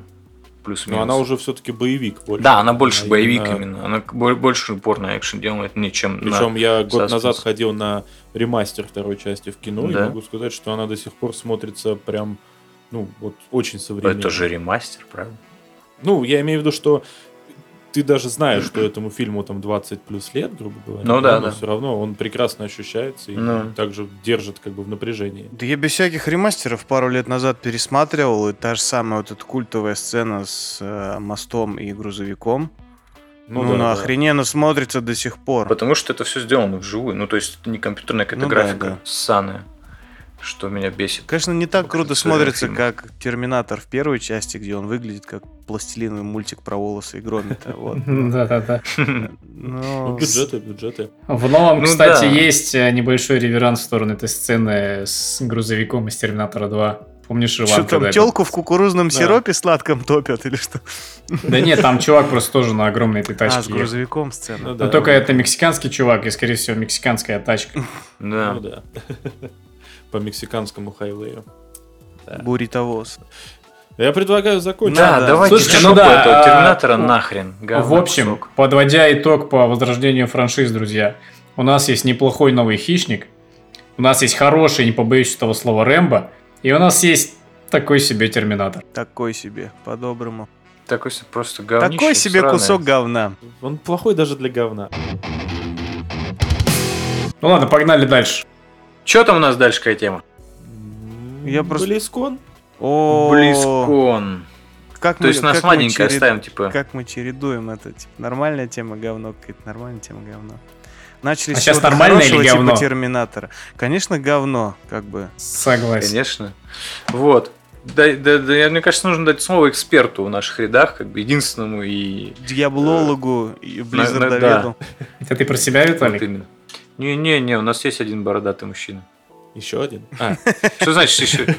Speaker 2: плюс-минус.
Speaker 1: Но она уже все-таки боевик больше.
Speaker 2: Да, она больше
Speaker 1: Она
Speaker 2: боевик
Speaker 1: именно-
Speaker 2: именно. Она бо- больше упор на экшен делает, не чем на-
Speaker 1: Причем я год
Speaker 2: саспенс.
Speaker 1: назад ходил на ремастер второй части в кино, и
Speaker 2: Да.
Speaker 1: могу сказать, что она до сих пор смотрится прям, ну, вот очень современно.
Speaker 2: Это же ремастер, правильно?
Speaker 1: Ну, я имею в виду, что ты даже знаешь, что этому фильму там 20 плюс лет, грубо говоря.
Speaker 2: Ну да,
Speaker 1: но
Speaker 2: да.
Speaker 1: все равно он прекрасно ощущается и
Speaker 2: Ну.
Speaker 1: также держит как бы в напряжении.
Speaker 3: Да я без всяких ремастеров пару лет назад пересматривал, и та же самая вот эта культовая сцена с э, мостом и грузовиком. Ну,
Speaker 1: да,
Speaker 3: ну
Speaker 1: да.
Speaker 3: охрененно смотрится до сих пор.
Speaker 2: Потому что это все сделано вживую. Ну, то есть, это не компьютерная какая-то
Speaker 3: Ну да,
Speaker 2: графика
Speaker 3: да.
Speaker 2: ссаная, что меня бесит.
Speaker 3: Конечно, не так круто смотрится, как Терминатор в первой части, где он выглядит как пластилиновый мультик про волосы и Громита.
Speaker 4: Да-да-да.
Speaker 1: Ну,
Speaker 3: Ну,
Speaker 1: бюджеты, бюджеты.
Speaker 4: В новом,
Speaker 2: Ну
Speaker 4: кстати, есть э, небольшой реверанс в сторону этой сцены с грузовиком из Терминатора 2. Помнишь, Иван?
Speaker 3: что там, телку в кукурузном сиропе сладком топят или что?
Speaker 4: Да нет, там чувак просто тоже на огромной этой
Speaker 3: А,
Speaker 4: тачке.
Speaker 3: с
Speaker 4: ехал.
Speaker 3: грузовиком сцена.
Speaker 1: Ну да.
Speaker 4: Но только это мексиканский чувак, и, скорее всего, мексиканская тачка.
Speaker 2: Да.
Speaker 1: По мексиканскому хайвею. Да.
Speaker 3: Буритовоз.
Speaker 1: Я предлагаю закончить.
Speaker 2: Да,
Speaker 3: да.
Speaker 2: давайте
Speaker 4: Слушайте, ну да,
Speaker 2: этого
Speaker 4: а,
Speaker 2: Терминатора
Speaker 4: в-
Speaker 2: нахрен. говно
Speaker 4: В общем,
Speaker 2: кусок.
Speaker 4: подводя итог по возрождению франшиз, друзья, у нас есть неплохой новый хищник, у нас есть хороший, не побоюсь этого слова, Рэмбо, и у нас есть такой себе Терминатор.
Speaker 3: Такой себе, по-доброму.
Speaker 2: Такой себе просто говнище
Speaker 3: Такой себе
Speaker 2: сраное.
Speaker 3: кусок говна.
Speaker 1: Он плохой даже для говна.
Speaker 4: Ну ладно, погнали дальше.
Speaker 2: Что там у нас дальше какая тема?
Speaker 3: Я просто-
Speaker 1: Близкон.
Speaker 3: О,
Speaker 2: Близкон.
Speaker 3: Как
Speaker 2: То есть нас
Speaker 3: как мы
Speaker 2: маленькое
Speaker 3: черед-
Speaker 2: оставим, типа...
Speaker 3: Как мы чередуем это? Типа, нормальная тема говно, какая-то нормальная тема говно. Начали
Speaker 4: А
Speaker 3: с
Speaker 4: щас
Speaker 3: чего-то
Speaker 4: нормальное или говно?
Speaker 3: типа Терминатора. Конечно, говно, как бы.
Speaker 4: Согласен.
Speaker 2: Конечно. Вот. Да, да, да, я- мне кажется, нужно дать слово эксперту в наших рядах, как бы единственному и...
Speaker 3: Дьяволологу и
Speaker 2: на-
Speaker 3: Близзардоведу.
Speaker 4: Это ты про себя,
Speaker 2: Вот
Speaker 4: Виталик?
Speaker 2: именно. Не-не-не, у нас есть один бородатый мужчина.
Speaker 1: Еще один. А,
Speaker 2: Что значит еще?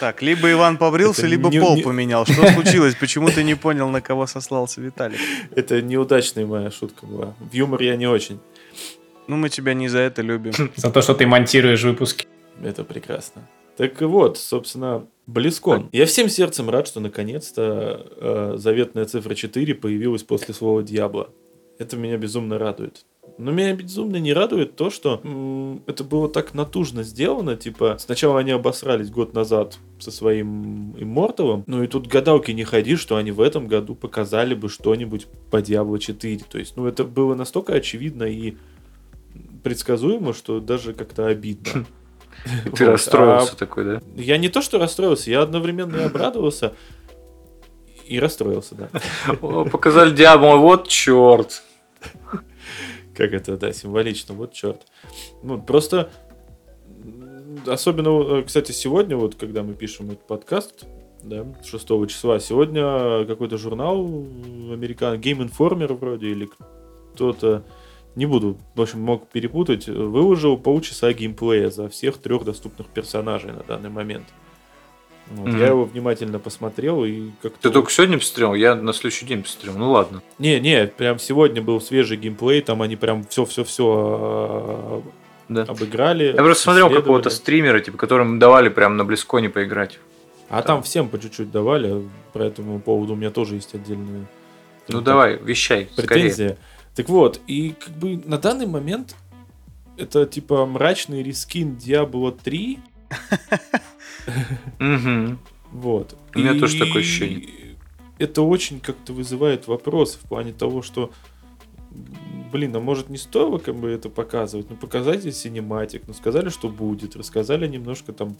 Speaker 3: Так, либо Иван побрился,
Speaker 1: Это
Speaker 3: либо
Speaker 1: не-
Speaker 3: пол
Speaker 1: не-
Speaker 3: поменял. Что случилось? Почему ты не понял, на кого сослался Виталик?
Speaker 1: это неудачная моя шутка была. В юмор я не очень.
Speaker 3: Ну, мы тебя не за это любим.
Speaker 4: За то, что ты монтируешь выпуски.
Speaker 1: Это прекрасно. Так вот, собственно, Близкон. Я всем сердцем рад, что наконец-то э, заветная цифра 4 появилась после слова «Дьябло». Это меня безумно радует. Но меня безумно не радует то, что м, это было так натужно сделано. Типа, сначала они обосрались год назад со своим Имморталом, ну и тут гадалки не ходи, что они в этом году показали бы что-нибудь по Диабло 4. То есть, ну это было настолько очевидно и предсказуемо, что даже как-то обидно.
Speaker 2: Ты
Speaker 1: Вот.
Speaker 2: расстроился
Speaker 1: А
Speaker 2: такой, да?
Speaker 1: я не то, что расстроился, я одновременно и обрадовался, и расстроился, да.
Speaker 2: Показали Диабло, вот черт.
Speaker 1: Как это, да, символично, вот черт. Ну, просто, особенно, э, кстати, сегодня, вот, когда мы пишем этот подкаст, да, 6 числа, сегодня какой-то журнал американ, Game Informer вроде, или кто-то, не буду, в общем, мог перепутать, выложил полчаса геймплея за всех трех доступных персонажей на данный момент. Вот,
Speaker 2: Мгм.
Speaker 1: Я его внимательно посмотрел и как-то...
Speaker 2: Ты только сегодня посмотрел? Я на следующий день посмотрел. Ну ладно.
Speaker 1: Не, не, прям сегодня был свежий геймплей, там они прям все-все-все
Speaker 2: Да.
Speaker 1: обыграли.
Speaker 2: Я просто смотрел какого-то стримера, типа, которым давали прям на Близконе поиграть.
Speaker 1: А там всем по чуть-чуть давали, по этому поводу у меня тоже есть отдельные
Speaker 2: Ну давай, вещай, скорее.
Speaker 1: претензии. Так вот, и как бы на данный момент это типа мрачный рискин Diablo 3,
Speaker 2: Мгм.
Speaker 1: Вот.
Speaker 2: У меня тоже такое ощущение.
Speaker 1: Это очень как-то вызывает вопросы в плане того, что блин, а может не стоило как бы это показывать? Ну, показайте синематик, ну, сказали, что будет, рассказали немножко там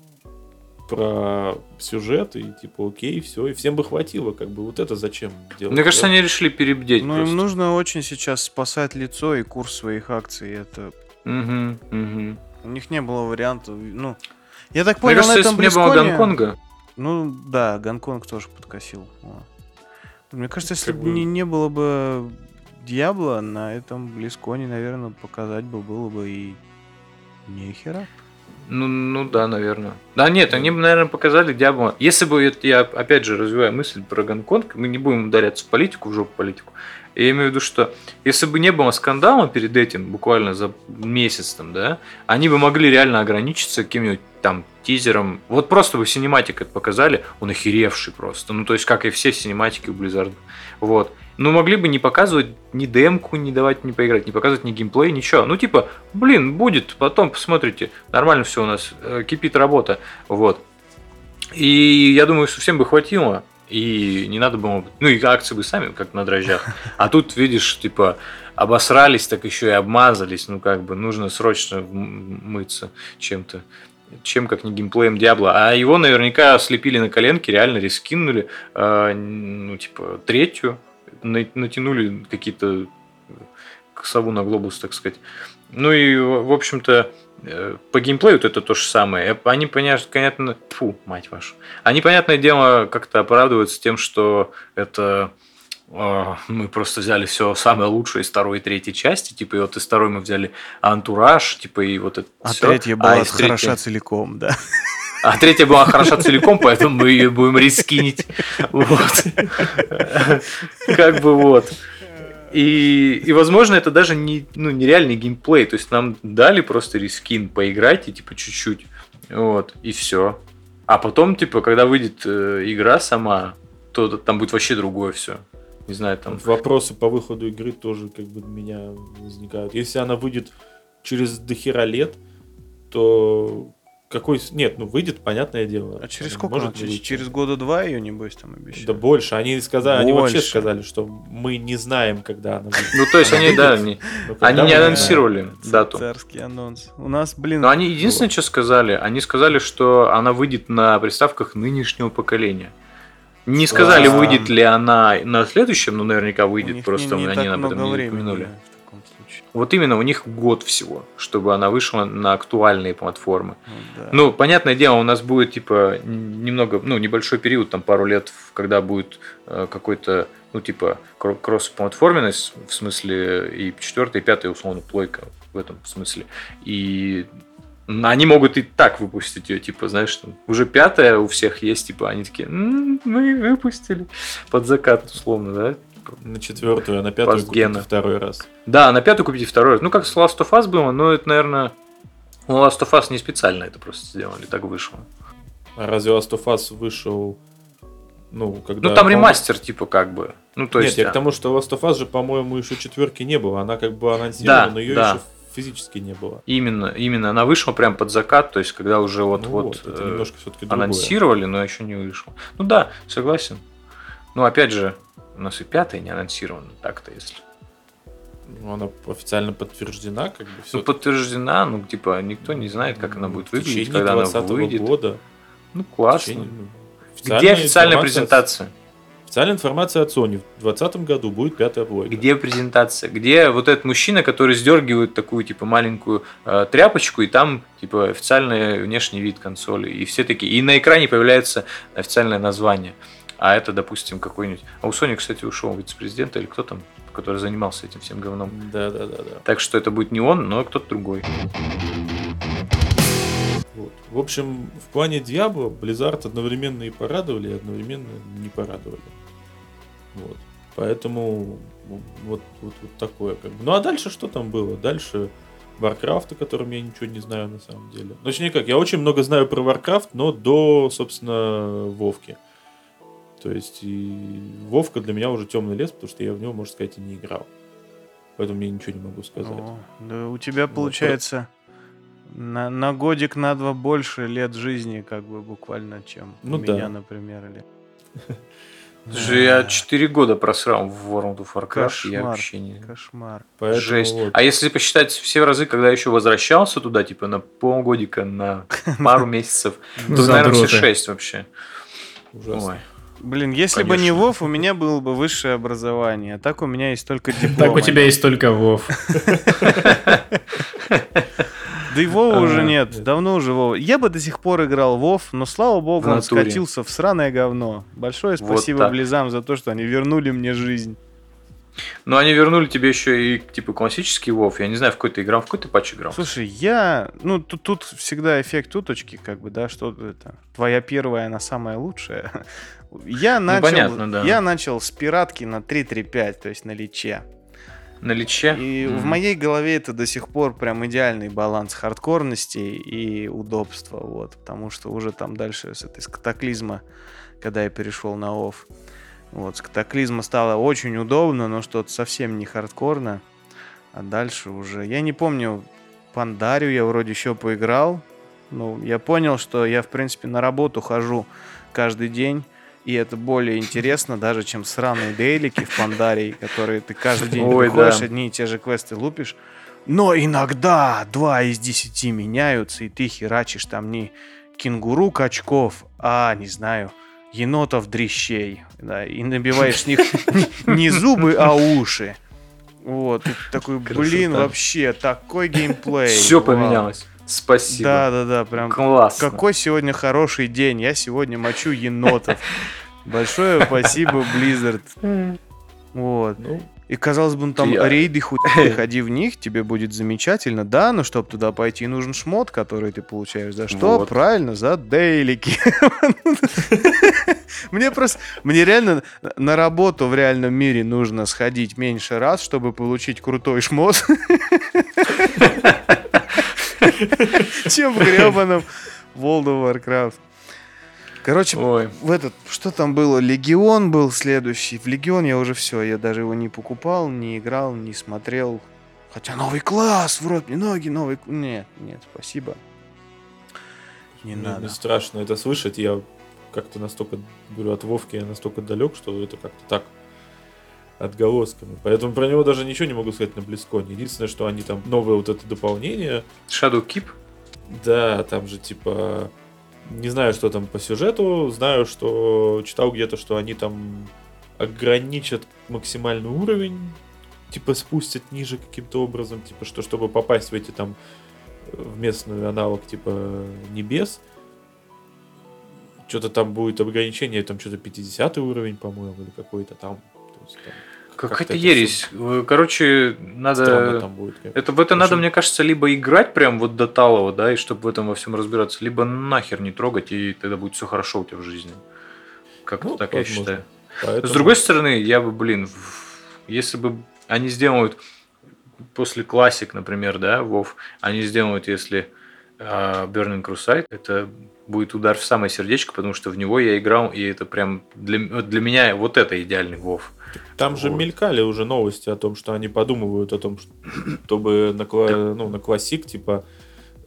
Speaker 1: про сюжет, и типа, окей, все, и всем бы хватило, как бы, вот это зачем делать?
Speaker 2: Мне кажется,
Speaker 1: да?
Speaker 2: они решили перебдеть
Speaker 3: Ну, им нужно очень сейчас спасать лицо и курс своих акций. Это
Speaker 2: Мгм, мгм.
Speaker 3: у них не было вариантов. Ну, я так
Speaker 2: Мне
Speaker 3: понял,
Speaker 2: кажется,
Speaker 3: на
Speaker 2: если
Speaker 3: этом
Speaker 2: бы не было Гонконга,
Speaker 3: Ну да, Гонконг тоже подкосил. Мне кажется, если бы не, не было бы Дьябла, на этом Близконе, наверное, показать бы было бы и нехера.
Speaker 2: Ну, ну да, наверное. Да нет, они бы, наверное, показали Diablo. Если бы, я опять же развиваю мысль про Гонконг, мы не будем ударяться в политику, в жопу политику. Я имею в виду, что если бы не было скандала перед этим, буквально за месяц там, да, они бы могли реально ограничиться каким-нибудь там тизером. Вот просто бы cinematic это показали, он охеревший просто. Ну, то есть, как и все cinematic и у Blizzard. Вот. Ну, могли бы не показывать ни демку, не давать не поиграть, не показывать ни геймплей, ничего. Ну, типа, блин, будет, потом посмотрите. Нормально все у нас, э, кипит работа. Вот. И я думаю, что всем бы хватило. И не надо было... бы- Ну, и акции бы сами, как на дрожжах. А тут, видишь, типа, обосрались, так еще и обмазались. Ну, как бы, нужно срочно мыться чем-то. Чем как не геймплеем Диабло. А его наверняка слепили на коленке, реально рискинули. э, ну, типа, третью. на- Натянули какие-то к сову на глобус, так сказать. Ну и, в общем-то, по геймплею вот это то же самое. Э, Они, поня- понятно, фу, мать вашу. Они, понятное дело, как-то оправдываются тем, что это э, мы просто взяли все самое лучшее из второй и третьей части, типа, и вот из второй мы взяли антураж, типа, и вот это
Speaker 3: А
Speaker 2: всё.
Speaker 3: третья была
Speaker 2: третьей-
Speaker 3: хороша целиком, да.
Speaker 2: а третья была хороша целиком, поэтому мы ее будем рискинить. Вот. Как бы вот. И, и, возможно, это даже не, ну, нереальный геймплей. То есть нам дали просто рискин и типа чуть-чуть. Вот, и все. А потом, типа, когда выйдет э, игра сама, то там будет вообще другое все. Не знаю, там.
Speaker 1: Вопросы по выходу игры тоже как бы у меня возникают. Если она выйдет через дохера лет, то какой... Нет, ну выйдет, понятное дело.
Speaker 3: А через сколько?
Speaker 1: может
Speaker 3: она? Через, через года два ее, небось, там обещают.
Speaker 1: Да больше. Они сказали, они вообще
Speaker 3: Больше.
Speaker 1: сказали, что мы не знаем, когда она выйдет.
Speaker 2: Ну, то есть они, да, они,
Speaker 1: мы
Speaker 2: не анонсировали дату.
Speaker 3: Царский анонс. У нас, блин,
Speaker 2: Но они единственное, что сказали, они сказали, что она выйдет на приставках нынешнего поколения. Не сказали, выйдет ли она на следующем, но наверняка выйдет, просто они об этом не упомянули. Вот именно у них год всего, чтобы она вышла на актуальные платформы.
Speaker 3: Ну, да.
Speaker 2: Ну, понятное дело, у нас будет типа немного, ну, небольшой период, там пару лет, когда будет э, какой-то, ну, типа, кро- кросс-платформенность, в смысле, и четвертая, и пятая, условно, плойка в этом смысле. И они могут и так выпустить ее, типа, знаешь, там, уже пятая у всех есть, типа, они такие, «М, мы выпустили под закат, условно, да?
Speaker 1: На четвертую, а на пятую
Speaker 2: Постгена.
Speaker 1: купите второй раз.
Speaker 2: Да, на пятую купите второй раз. Ну, как с Last of Us было, но это, наверное, ну, Last of Us не специально это просто сделали, так вышло.
Speaker 1: А разве Last of Us вышел... Ну, когда...
Speaker 2: Ну, там ремастер, типа, как бы. Ну, то
Speaker 1: Нет,
Speaker 2: есть...
Speaker 1: я
Speaker 2: а,
Speaker 1: к тому, что Last of Us же, по-моему, еще четверки не было. Она как бы анонсирована,
Speaker 2: Да,
Speaker 1: но ее
Speaker 2: да.
Speaker 1: еще физически не было.
Speaker 2: Именно, именно. Она вышла прям под закат, то есть, когда уже
Speaker 1: Ну
Speaker 2: вот-вот
Speaker 1: это
Speaker 2: э,
Speaker 1: все-таки другое.
Speaker 2: анонсировали, но еще не вышло. Ну да, согласен. Ну, опять же, у нас и пятая не анонсирована, так-то, если.
Speaker 1: Ну, Она официально подтверждена, как бы все.
Speaker 2: Ну, подтверждена, ну, типа, никто не знает, как она будет выглядеть, когда она
Speaker 1: 20
Speaker 2: выйдет.
Speaker 1: года.
Speaker 2: Ну, классно.
Speaker 1: течение, ну,
Speaker 2: Где официальная презентация?
Speaker 1: Официальная информация от Sony. В 2020 году будет пятая плойка.
Speaker 2: Где презентация? Где вот этот мужчина, который сдергивает такую, типа, маленькую э, тряпочку, и там, типа, официальный внешний вид консоли. И все такие. И на экране появляется официальное название. А это, допустим, какой-нибудь... А у Sony, кстати, ушел вице-президент или кто там, который занимался этим всем говном.
Speaker 1: Да, да, да, да.
Speaker 2: Так что это будет не он, но кто-то другой.
Speaker 1: Вот. В общем, в плане Диабло Blizzard одновременно и порадовали, и одновременно не порадовали. Вот. Поэтому ну, вот, вот, вот такое. Как бы. Ну а дальше что там было? Дальше Warcraft, о котором я ничего не знаю на самом деле. Ну, Точнее как, я очень много знаю про Warcraft, но до, собственно, Вовки. То есть и Вовка для меня уже темный лес, потому что я в него, можно сказать, и не играл. Поэтому я ничего не могу сказать.
Speaker 3: О, да у тебя получается на, на годик, на два больше лет жизни, как бы буквально, чем
Speaker 1: Ну
Speaker 3: у
Speaker 1: да.
Speaker 3: меня, например, или.
Speaker 2: Слушай, я 4 года просрал в World of Warcraft, я
Speaker 3: Кошмар.
Speaker 2: вообще не...
Speaker 3: Кошмар.
Speaker 1: Поэтому
Speaker 2: Жесть.
Speaker 1: вот.
Speaker 2: А если посчитать все разы, когда я еще возвращался туда, типа на полгодика, на пару месяцев, то, наверное, все
Speaker 4: Задроты.
Speaker 2: 6 вообще.
Speaker 1: Ужасно.
Speaker 2: Ой.
Speaker 3: Блин, если бы не
Speaker 2: Конечно.
Speaker 3: Вов, у меня было бы высшее образование. А так у меня есть только диплом.
Speaker 4: Так у тебя есть только Вов.
Speaker 3: Да и Вова
Speaker 1: А,
Speaker 3: уже нет, давно уже Вова. Я бы до сих пор играл Вов, но слава богу, он скатился в сраное говно. Большое спасибо. Близам за то, что они вернули мне жизнь.
Speaker 2: Но они вернули тебе еще и типа классический Вов. Я не знаю, в какой ты играл, в какой ты патч играл.
Speaker 3: Слушай, я... Ну, тут, тут всегда эффект уточки, как бы, да, что это... Твоя первая, она самая лучшая. Я начал,
Speaker 2: Ну, понятно, да.
Speaker 3: я начал с пиратки на 3.3.5, то есть на личе.
Speaker 2: На личе.
Speaker 3: И в
Speaker 2: Мгм.
Speaker 3: моей голове это до сих пор прям идеальный баланс хардкорности и удобства, вот, потому что уже там дальше с этой с катаклизма, когда я перешел на ОФ, вот, с катаклизма стало очень удобно, но что-то совсем не хардкорно, а дальше уже, я не помню, Пандарю я вроде еще поиграл, ну, я понял, что я, в принципе, на работу хожу каждый день, и это более интересно даже, чем сраные дейлики в Пандарии, которые ты каждый день
Speaker 2: Ой,
Speaker 3: приходишь,
Speaker 2: да.
Speaker 3: одни и те же квесты лупишь. Но иногда два из десяти меняются, и ты херачишь там не кенгуру качков, а, не знаю, енотов дрищей. Да, и набиваешь с них не зубы, а уши. Вот, и такой, блин, вообще, такой геймплей.
Speaker 2: Все
Speaker 3: вау».
Speaker 2: поменялось. Спасибо.
Speaker 3: Да, да, да, прям
Speaker 2: Классно.
Speaker 3: какой сегодня хороший день. Я сегодня мочу енотов. Большое спасибо, Blizzard. Вот.
Speaker 1: Ну,
Speaker 3: И казалось бы, ну там
Speaker 2: Я-
Speaker 3: рейды хуй ходи в них, тебе будет замечательно. Да, но чтобы туда пойти, нужен шмот, который ты получаешь. За что?
Speaker 2: Вот.
Speaker 3: Правильно, за дейлики. Мне просто, мне реально на работу в реальном мире нужно сходить меньше раз, чтобы получить крутой шмот. Чем в гребаном World of Warcraft. Короче,
Speaker 2: Ой.
Speaker 3: в этот, что там было? Легион был следующий. В Легион я уже все, я даже его не покупал, не играл, не смотрел. Хотя новый класс, в рот мне ноги, новый... Нет, нет, спасибо. Не
Speaker 1: мне,
Speaker 3: надо.
Speaker 1: мне страшно это слышать. Я как-то настолько, говорю, от Вовки я настолько далек, что это как-то так отголосками. Поэтому про него даже ничего не могу сказать на Близконе. Единственное, что они там новое вот это дополнение,
Speaker 2: Shadow Keep.
Speaker 1: Да, там же типа не знаю, что там по сюжету, знаю, что читал где-то, что они там ограничат максимальный уровень, типа спустят ниже каким-то образом, типа что чтобы попасть в эти там в местную аналог типа небес, что-то там будет ограничение, там что-то 50 уровень, по-моему, или какой-то там. То есть, там
Speaker 2: Какая-то ересь. Короче, надо...
Speaker 1: Будет.
Speaker 2: Это в это надо,
Speaker 1: Очень-
Speaker 2: мне кажется, либо играть прям вот до талого, да, и чтобы в этом во всем разбираться, либо нахер не трогать, и тогда будет все хорошо у тебя в жизни. Как-то
Speaker 1: Ну,
Speaker 2: так я
Speaker 1: возможно.
Speaker 2: считаю.
Speaker 1: Поэтому-
Speaker 2: С другой стороны, я бы, блин, если бы они сделают после классик, например, да, Вов, они сделают, если а, Burning Crusade, это будет удар в самое сердечко, потому что в него я играл, и это прям для, для меня вот это идеальный Вов.
Speaker 1: Там же
Speaker 2: Вот.
Speaker 1: мелькали уже новости о том, что они подумывают о том, чтобы на, ну, на классик, типа,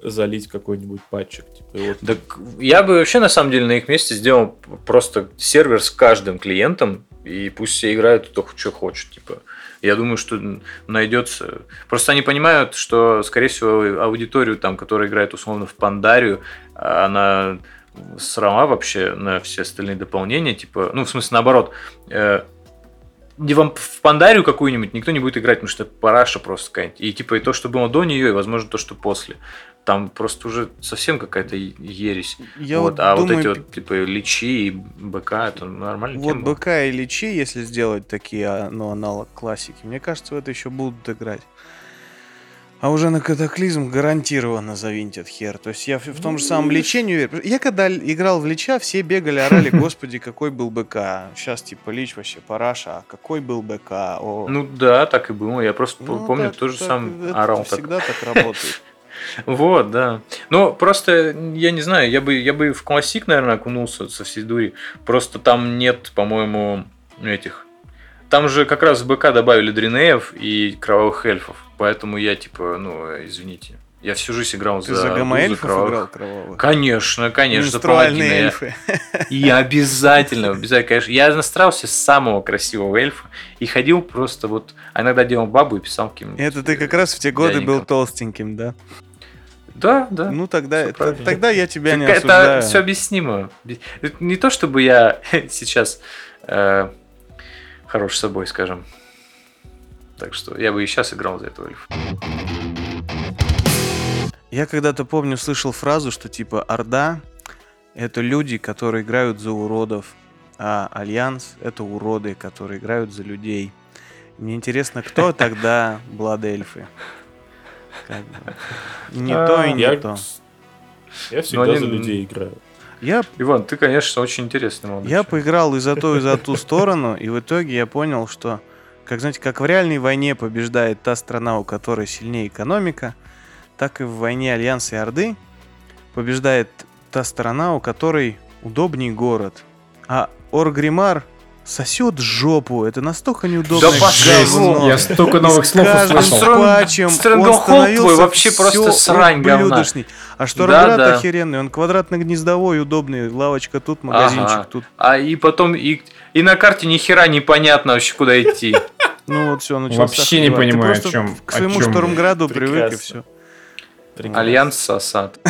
Speaker 1: залить какой-нибудь патчик. Типа, вот
Speaker 2: Так я бы вообще на самом деле на их месте сделал просто сервер с каждым клиентом, и пусть все играют кто что хочет. Типа. Я думаю, что найдется. Просто они понимают, что, скорее всего, аудиторию, там, которая играет условно в Пандарию, она срама вообще на все остальные дополнения. Типа, ну, в смысле, наоборот. Не вам в Пандарию какую-нибудь никто не будет играть, потому что это параша просто какая-нибудь. И типа и то, что было до нее, и возможно то, что после. Там просто уже совсем какая-то ересь.
Speaker 3: Я
Speaker 2: вот,
Speaker 3: вот
Speaker 2: а
Speaker 3: думаю,
Speaker 2: вот эти вот типа личи и БК, это нормально.
Speaker 3: Вот БК и Личи, если сделать такие, а, ну, аналог классики, мне кажется, в это еще будут играть. А уже на катаклизм гарантированно завинтят хер. То есть я в, в том же самом Личе не уверен. Я когда играл в Лича, все бегали, орали, господи, какой был БК. Сейчас типа Лич вообще параша, а какой был БК. О.
Speaker 2: Ну да, так и было. Я просто
Speaker 3: Ну,
Speaker 2: помню,
Speaker 3: так-
Speaker 2: тоже
Speaker 3: так
Speaker 2: сам
Speaker 3: это
Speaker 2: орал так.
Speaker 3: Всегда так работает.
Speaker 2: Вот, да. Но просто, я не знаю, я бы, я бы в классик, наверное, окунулся со всей дури. Просто там нет, по-моему, этих... Там же как раз в БК добавили дринеев и кровавых эльфов. Поэтому я, типа, ну, извините. Я всю жизнь играл
Speaker 3: Ты
Speaker 2: за,
Speaker 3: за гамма-эльфов
Speaker 2: кровавых.
Speaker 3: играл кровавых?
Speaker 2: Конечно, конечно,
Speaker 3: Менструальные эльфы.
Speaker 2: И обязательно, обязательно, конечно. Я настраивался с самого красивого эльфа и ходил просто вот, а иногда делал бабу и писал каким-нибудь.
Speaker 3: Это ты как раз в те годы был толстеньким, да?
Speaker 2: Да, да.
Speaker 3: Ну тогда,
Speaker 2: правильно.
Speaker 3: тогда я тебя не
Speaker 2: Так
Speaker 3: осуждаю.
Speaker 2: это все объяснимо. Это Не то, чтобы я сейчас э, хорош собой, скажем. Так что я бы и сейчас играл за этого эльфа.
Speaker 3: Я когда-то помню, слышал фразу, что типа Орда — это люди, которые играют за уродов, а Альянс — это уроды, которые играют за людей. Мне интересно, кто тогда Blood эльфы? Как бы. Не то и не
Speaker 1: Я,
Speaker 3: то.
Speaker 1: я всегда
Speaker 2: они-
Speaker 1: за людей играю.
Speaker 3: Я,
Speaker 2: Иван, ты, конечно, очень интересный молодой
Speaker 3: я
Speaker 2: человек.
Speaker 3: поиграл и за ту, и за ту сторону, и в итоге я понял, что, как знаете, как в реальной войне побеждает та страна, у которой сильнее экономика, так и в войне Альянса и Орды побеждает та страна, у которой удобней город. А Оргримар сосет жопу. Это настолько неудобно.
Speaker 2: Да пошел!
Speaker 4: Я столько новых слов услышал.
Speaker 3: Патчем он
Speaker 2: твой вообще просто срань говна.
Speaker 3: А что
Speaker 2: Да, да.
Speaker 3: охеренный, он квадратно-гнездовой, удобный, лавочка тут, магазинчик
Speaker 2: Ага.
Speaker 3: тут.
Speaker 2: А и потом и, и на карте ни хера непонятно вообще куда идти.
Speaker 3: Ну вот все, начался.
Speaker 4: Вообще не понимаю, о чём-
Speaker 3: К своему. Штормграду привык и все.
Speaker 2: Альянс сосад.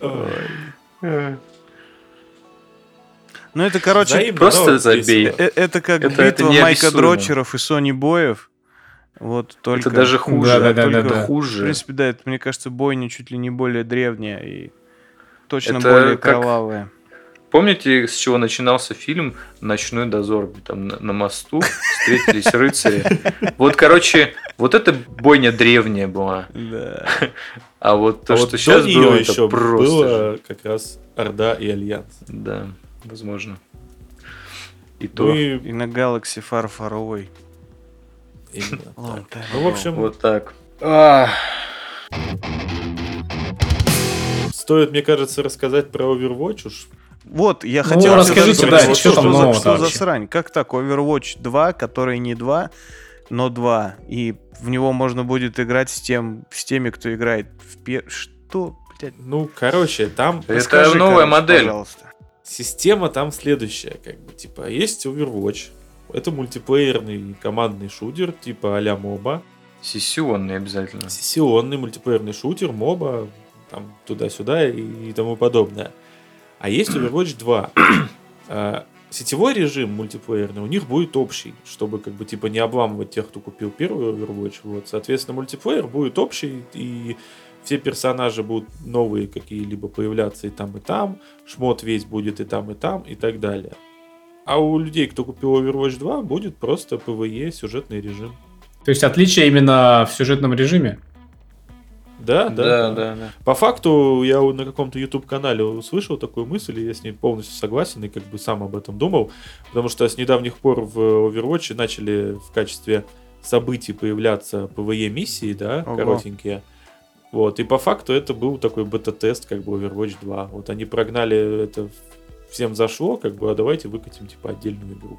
Speaker 1: Ой.
Speaker 3: Ну это, короче,
Speaker 1: Взаимно,
Speaker 2: Просто забей.
Speaker 3: э- это как
Speaker 2: Это- это
Speaker 3: битва Майка
Speaker 2: неописуемо.
Speaker 3: Дрочеров и Сони Боев. Вот только...
Speaker 2: Это даже хуже.
Speaker 4: Да-да-да-да-да.
Speaker 2: Это
Speaker 3: В
Speaker 2: хуже.
Speaker 3: принципе, да, это, мне кажется, бойня чуть ли не более древняя и точно
Speaker 2: Это
Speaker 3: более
Speaker 2: как-
Speaker 3: кровавая.
Speaker 2: Помните, с чего начинался фильм «Ночной дозор», там на, на мосту встретились рыцари? Вот, короче, вот это бойня древняя была.
Speaker 3: Да.
Speaker 2: А вот то,
Speaker 1: А
Speaker 2: что
Speaker 1: вот до
Speaker 2: сейчас
Speaker 1: нее
Speaker 2: было,
Speaker 1: еще
Speaker 2: это просто... же.
Speaker 1: было как раз Орда и Альянс.
Speaker 2: Да, возможно. И то.
Speaker 1: Ну и
Speaker 3: на Galaxy фарфоровой.
Speaker 1: именно
Speaker 3: Long
Speaker 1: так.
Speaker 3: time
Speaker 1: Ну, в общем,
Speaker 2: Вот так.
Speaker 1: Стоит, мне кажется, рассказать про Overwatch уж.
Speaker 3: Вот, я
Speaker 4: Ну,
Speaker 3: хотел
Speaker 1: расскажите, да,
Speaker 3: что,
Speaker 1: что там
Speaker 3: за-
Speaker 4: нового-то
Speaker 3: что за срань? Как так? Overwatch 2, который не 2, но 2. И в него можно будет играть с, тем, с теми, кто играет в пер... Что, блядь?
Speaker 1: Ну, короче, там
Speaker 2: Это
Speaker 3: Расскажи,
Speaker 2: новая
Speaker 3: короче,
Speaker 2: модель.
Speaker 3: Пожалуйста.
Speaker 1: система там следующая, как бы, типа, есть Overwatch, это мультиплеерный командный шутер, типа а-ля моба,
Speaker 2: Сессионный обязательно.
Speaker 1: сессионный мультиплеерный шутер, моба, там, туда-сюда и, и тому подобное. А есть Overwatch 2. Сетевой режим мультиплеерный у них будет общий, чтобы как бы типа не обламывать тех, кто купил первый Overwatch. Вот, соответственно, мультиплеер будет общий, и все персонажи будут новые какие-либо появляться и там, и там, шмот весь будет и там, и там, и так далее. А у людей, кто купил Overwatch 2, будет просто PvE, сюжетный режим.
Speaker 4: То есть отличие именно в сюжетном режиме?
Speaker 1: Да, да,
Speaker 2: Да, да, да.
Speaker 1: По факту, я на каком-то YouTube-канале услышал такую мысль, и я с ней полностью согласен, и как бы сам об этом думал, потому что с недавних пор в Overwatch начали в качестве событий появляться PvE-миссии, да,
Speaker 3: Ого.
Speaker 1: коротенькие. Вот, и по факту это был такой бета-тест, как бы Overwatch 2. Вот они прогнали это, всем зашло, как бы, а давайте выкатим, типа, отдельную игру.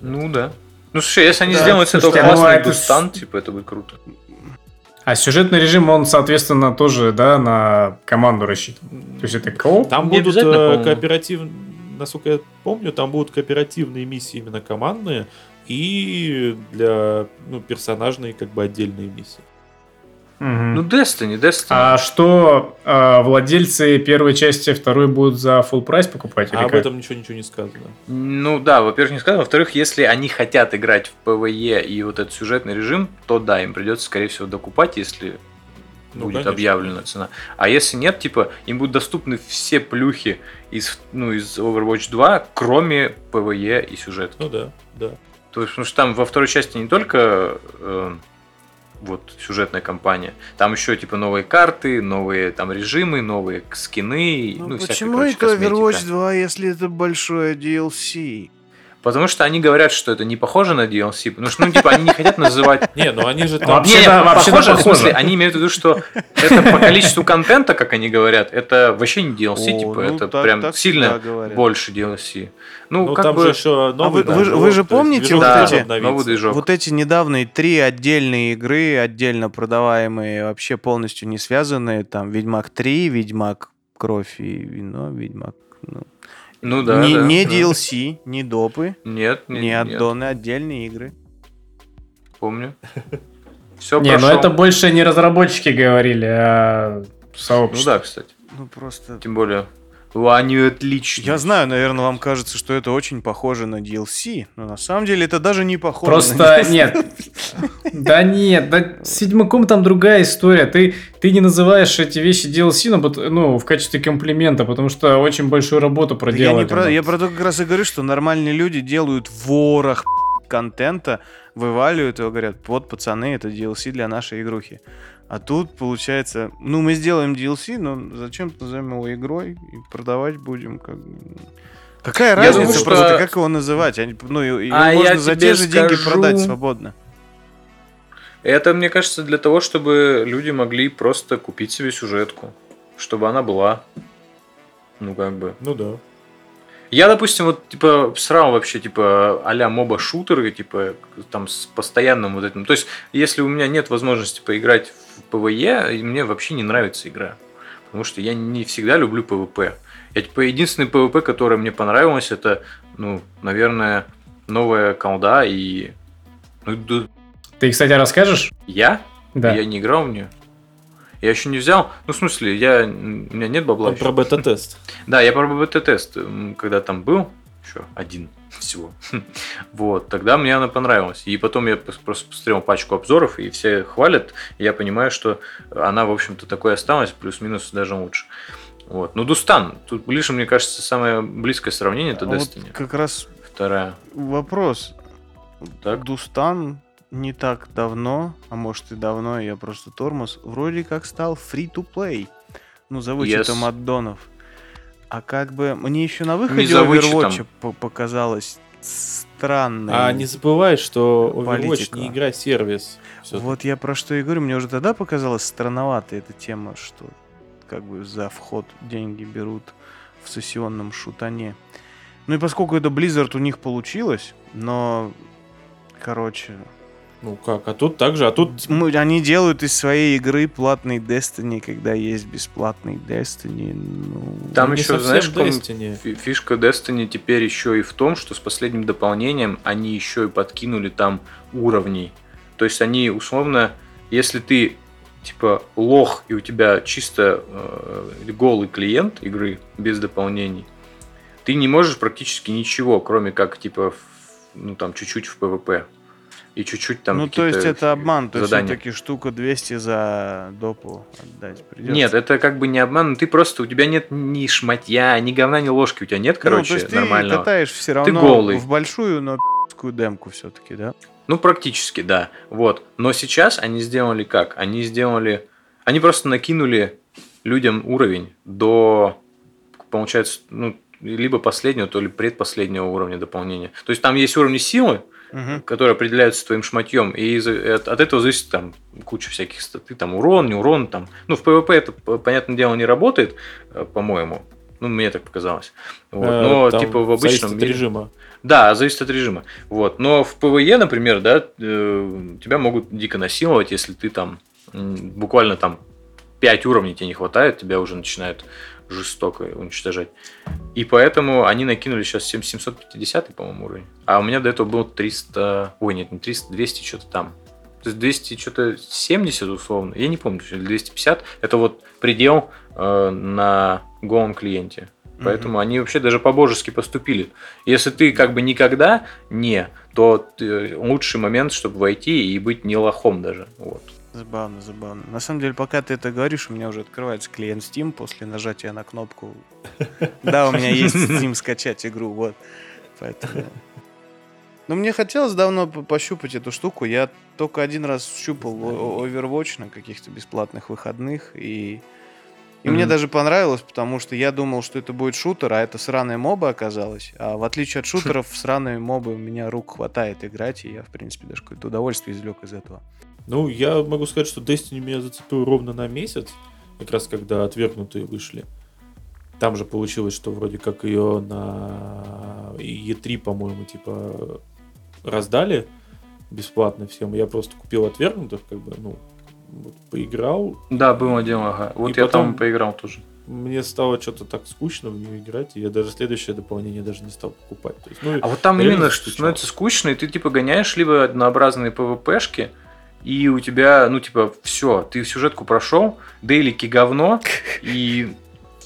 Speaker 2: Ну да. Ну слушай, если они
Speaker 4: Да,
Speaker 2: сделают с этого классный
Speaker 4: это
Speaker 2: типа, это будет круто.
Speaker 4: А сюжетный режим, он, соответственно, тоже, да, на команду рассчитан. То есть это кооп?
Speaker 1: Там
Speaker 2: Не
Speaker 1: будут э, кооперативные, насколько я помню, там будут кооперативные миссии именно командные и для ну, персонажные как бы отдельные миссии.
Speaker 4: Мгм.
Speaker 2: Ну, Destiny, Destiny.
Speaker 4: А что э, владельцы первой части второй будут за full прайс покупать? или
Speaker 1: А об
Speaker 4: как?
Speaker 1: этом ничего ничего не сказано.
Speaker 2: Ну да, во-первых, не сказано. Во-вторых, если они хотят играть в PvE и вот этот сюжетный режим, то да, им придется, скорее всего, докупать, если
Speaker 1: Ну,
Speaker 2: будет
Speaker 1: конечно.
Speaker 2: объявлена цена. А если нет, типа, им будут доступны все плюхи из, ну, из Overwatch 2, кроме PvE и сюжета.
Speaker 1: Ну да, да.
Speaker 2: То есть, потому что там во второй части не только э, вот сюжетная кампания, там еще типа новые карты, новые там режимы, новые скины, ну,
Speaker 3: Ну,
Speaker 2: всякая,
Speaker 3: почему
Speaker 2: короче,
Speaker 3: это. Overwatch 2, если это большое DLC?
Speaker 2: Потому что они говорят, что это не похоже на DLC, потому что, ну, типа, они не хотят называть
Speaker 1: Не, ну они же там...
Speaker 4: Вообще-
Speaker 2: Не,
Speaker 4: вообще-то
Speaker 2: похоже, в смысле, они имеют в виду, что это по количеству контента, как они говорят, это вообще не DLC,
Speaker 3: О,
Speaker 2: типа,
Speaker 3: ну
Speaker 2: это
Speaker 3: так-
Speaker 2: прям
Speaker 3: так
Speaker 2: сильно больше DLC. Ну,
Speaker 1: Ну,
Speaker 2: как
Speaker 1: там
Speaker 2: бы...
Speaker 1: же еще новый
Speaker 3: вы- вы же-
Speaker 1: движок,
Speaker 3: вы же
Speaker 1: есть
Speaker 3: помните
Speaker 1: движок
Speaker 3: вот эти-
Speaker 2: движок.
Speaker 3: Вот эти недавние три отдельные игры, отдельно продаваемые, вообще полностью не связанные, там Ведьмак 3, Ведьмак Кровь и Вино, Ведьмак... Ну,
Speaker 2: Ну да,
Speaker 3: не,
Speaker 2: да,
Speaker 3: не
Speaker 2: да.
Speaker 3: DLC, не допы,
Speaker 2: Нет,
Speaker 3: не,
Speaker 2: не, нет,
Speaker 3: аддоны, отдельные игры.
Speaker 2: помню. Все
Speaker 4: Не, ну это больше не разработчики говорили, а
Speaker 2: Ну
Speaker 4: сообщество.
Speaker 2: да, кстати.
Speaker 3: Ну просто...
Speaker 2: Тем более, Они отличные.
Speaker 3: Я знаю, наверное, вам кажется, что это очень похоже на DLC, но на самом деле это даже не похоже на
Speaker 4: Просто
Speaker 3: DLC.
Speaker 4: нет. Да нет, да с Ведьмаком там другая история. Ты, ты не называешь эти вещи DLC, но, ну, в качестве комплимента, потому что очень большую работу
Speaker 3: Да Я,
Speaker 4: проделали.
Speaker 3: не про, я про то как раз и говорю, что нормальные люди делают ворох контента, вываливают его, говорят, вот, пацаны, это DLC для нашей игрухи. А тут, получается, ну, мы сделаем DLC, но зачем назовем его игрой и продавать будем как... Какая
Speaker 2: Я
Speaker 3: разница
Speaker 2: думаю, что-
Speaker 3: просто, как его называть? Они- Ну, и- его
Speaker 2: А я
Speaker 3: можно за те же деньги
Speaker 2: скажу-
Speaker 3: продать свободно.
Speaker 2: Это, мне кажется, для того, чтобы люди могли просто купить себе сюжетку. Чтобы она была. Ну, как бы.
Speaker 1: Ну да.
Speaker 2: Я, допустим, вот, типа, срал вообще, типа, а-ля моба-шутеры, типа, там, с постоянным вот этим. То есть, если у меня нет возможности поиграть в PvE, мне вообще не нравится игра. Потому что я не всегда люблю PvP. Я, типа, единственный PvP, который мне понравилось, это, ну, наверное, новая колда и... Ну, ду-
Speaker 4: Ты, кстати, расскажешь?
Speaker 2: я?
Speaker 4: Да.
Speaker 2: Я не играл в нее. Я еще не взял. Ну, в смысле, я, у меня нет бабла.
Speaker 1: Он
Speaker 2: ещё.
Speaker 1: про бета-тест.
Speaker 2: Да, я про БТ-тест, м, когда там был, еще один всего. Вот, тогда мне она понравилась. И потом я просто посмотрел пачку обзоров, и все хвалят. И я понимаю, что она, в общем-то, такой осталась, плюс-минус даже лучше. Вот. Ну, Дустан, тут ближе, мне кажется, самое близкое сравнение это
Speaker 3: А вот
Speaker 2: Destiny.
Speaker 3: как раз
Speaker 2: Вторая.
Speaker 3: вопрос.
Speaker 2: Так.
Speaker 3: Дустан не так давно, а может и давно, я просто тормоз, вроде как стал free-to-play. Ну, за вычетом
Speaker 2: Yes.
Speaker 3: аддонов. А как бы мне еще на выходе. Overwatch по- показалось странной.
Speaker 1: А не забывай, что Overwatch
Speaker 3: Политика.
Speaker 1: не игра-сервис. Всё-таки.
Speaker 3: Вот я про что и говорю, мне уже тогда показалась странноватой эта тема, что как бы за вход деньги берут в сессионном шутане. Ну и поскольку это Blizzard у них получилось, но, короче,
Speaker 1: Ну как, а тут также, а тут
Speaker 3: мы- они делают из своей игры платный Destiny, когда есть бесплатный Destiny. Ну,
Speaker 2: Там еще, знаешь,
Speaker 1: Destiny.
Speaker 2: фи- фишка Destiny теперь еще и в том, что с последним дополнением они еще и подкинули там уровней. То есть они условно, если ты типа лох и у тебя чисто э, голый клиент игры без дополнений, ты не можешь практически ничего, кроме как типа в- ну там чуть-чуть в PvP и чуть-чуть там
Speaker 3: ну, то есть это обман, то есть
Speaker 2: задания.
Speaker 3: все-таки штука 200 за допу отдать придется.
Speaker 2: Нет, это как бы не обман, ты просто, у тебя нет ни шматья, ни говна, ни ложки, у тебя нет, короче,
Speaker 3: ну, то есть ты
Speaker 2: нормального.
Speaker 3: катаешь все равно
Speaker 2: голый.
Speaker 3: в большую, но пи***скую демку все-таки, да?
Speaker 2: Ну, практически, да. Вот. Но сейчас они сделали как? Они сделали... Они просто накинули людям уровень до, получается, ну, либо последнего, то ли предпоследнего уровня дополнения. То есть там есть уровни силы,
Speaker 3: Мгм.
Speaker 2: которые определяются твоим шматьем, и от, от этого зависит там куча всяких статы, там урон, не урон, там. Ну, в PvP это, понятное дело, не работает, э, по-моему. Ну, мне так показалось. Вот.
Speaker 1: Э,
Speaker 2: Но,
Speaker 1: там
Speaker 2: типа, в
Speaker 1: зависит
Speaker 2: обычном
Speaker 1: от
Speaker 2: мире-
Speaker 1: режима.
Speaker 2: да, зависит от режима. Вот. Но в PvE, например, да, э, тебя могут дико насиловать, если ты там буквально там 5 уровней тебе не хватает, тебя уже начинают жестоко уничтожать. И поэтому они накинули сейчас 7- 750, по-моему, уровень. А у меня до этого было 300... Ой, нет, не 300, 200 что-то там. То есть 200 что-то 70 условно. Я не помню, или 250. Это вот предел э, на голом клиенте. Поэтому они вообще даже по-божески поступили. Если ты как бы никогда не, то ты- лучший момент, чтобы войти и быть не лохом даже. Вот.
Speaker 3: Забавно, забавно. На самом деле, пока ты это говоришь, у меня уже открывается клиент Steam после нажатия на кнопку. Да, у меня есть Steam скачать игру, вот. Поэтому... Но мне хотелось давно по- пощупать эту штуку. Я только один раз щупал Overwatch на каких-то бесплатных выходных, и... И мне даже понравилось, потому что я думал, что это будет шутер, а это сраная моба оказалась. А в отличие от шутеров, сраные мобы у меня рук хватает играть, и я, в принципе, даже какое-то удовольствие извлек из этого.
Speaker 1: Ну, я могу сказать, что Destiny меня зацепил ровно на месяц, как раз когда отвергнутые вышли. Там же получилось, что вроде как ее на E3, по-моему, типа раздали бесплатно всем. Я просто купил отвергнутых, как бы, ну, вот, поиграл.
Speaker 2: Да, было дело, ага. Вот
Speaker 1: И
Speaker 2: я
Speaker 1: потом-
Speaker 2: там поиграл тоже.
Speaker 1: Мне стало что-то так скучно в нее играть, и я даже следующее дополнение даже не стал покупать. То есть, ну,
Speaker 2: А вот там именно что становится скучно, и ты типа гоняешь либо однообразные ПВПшки, и у тебя, ну, типа, все, ты сюжетку прошел, дейлики говно, и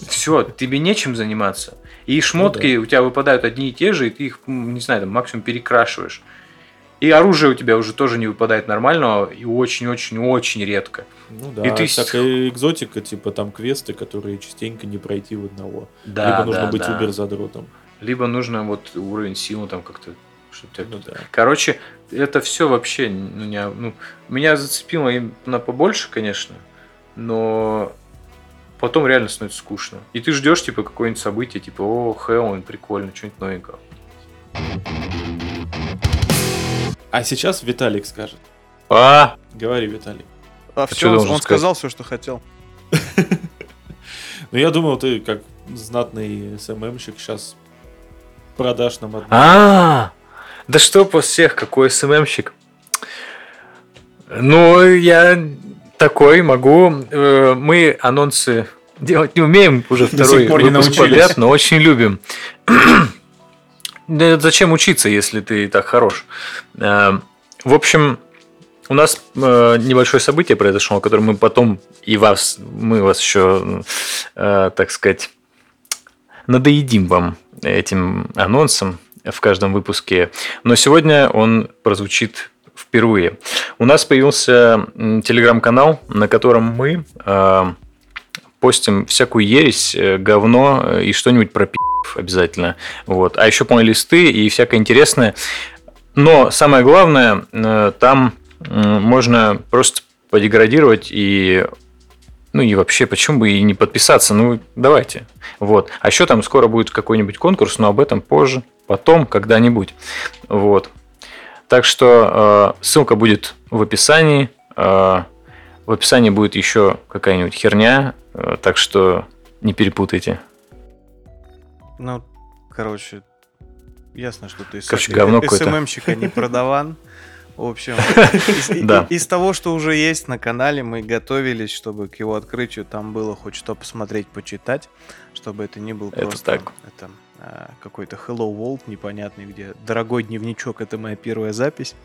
Speaker 2: все, тебе нечем заниматься. И шмотки у тебя выпадают одни и те же, и ты их, не знаю, там максимум перекрашиваешь. И оружие у тебя уже тоже не выпадает нормального, и очень-очень-очень редко.
Speaker 1: Ну да,
Speaker 2: И ты
Speaker 1: всякая экзотика, типа там квесты, которые частенько не пройти в одного.
Speaker 2: Да,
Speaker 1: Либо нужно
Speaker 2: да,
Speaker 1: быть
Speaker 2: да.
Speaker 1: убер задротом.
Speaker 2: Либо нужно вот уровень силы там как-то, тебя
Speaker 1: Ну да.
Speaker 2: Короче, это все вообще, ну, не, ну, меня зацепило именно побольше, конечно, но потом реально становится скучно. И ты ждешь, типа, какое-нибудь событие, типа, о, Хэллоуин, прикольно, что-нибудь новенького.
Speaker 1: А сейчас Виталик скажет.
Speaker 2: А,
Speaker 1: Говори, Виталик.
Speaker 3: А
Speaker 2: чё
Speaker 3: все, он, он сказал все, что хотел.
Speaker 1: Ну я думал, ты как знатный СММщик сейчас продашь нам одну.
Speaker 2: а, да что по всех, какой СММщик. Ну, я такой могу. Э, Мы анонсы делать не умеем, уже
Speaker 4: До
Speaker 2: второй
Speaker 4: сих пор не
Speaker 2: выпуск
Speaker 4: научились.
Speaker 2: подряд, но очень любим. Да зачем учиться, если ты так хорош? Э, В общем, у нас э, небольшое событие произошло, которое мы потом и вас, мы вас еще, так сказать, надоедим вам этим анонсом в каждом выпуске. Но сегодня он прозвучит впервые. У нас появился телеграм-канал, на котором мы э, постим всякую ересь, э, говно э, и что-нибудь про пи***ов обязательно. Вот. А еще плейлисты и всякое интересное. Но самое главное, э, там м, можно просто подеградировать и ну и вообще, почему бы и не подписаться? Ну, давайте. Вот. А еще там скоро будет какой-нибудь конкурс, но об этом позже, потом, когда-нибудь. Вот. Так что э, ссылка будет в описании. Э, в описании будет еще какая-нибудь херня, э, так что не перепутайте.
Speaker 3: Ну, короче, ясно, что ты
Speaker 2: Короче, говно.
Speaker 3: СММщик, а не продаван. В общем, из, того, что уже есть на канале, мы готовились, чтобы к его открытию там было хоть что посмотреть, почитать, чтобы это не был просто а, какой-то Hello World непонятный, где дорогой дневничок, это моя первая запись.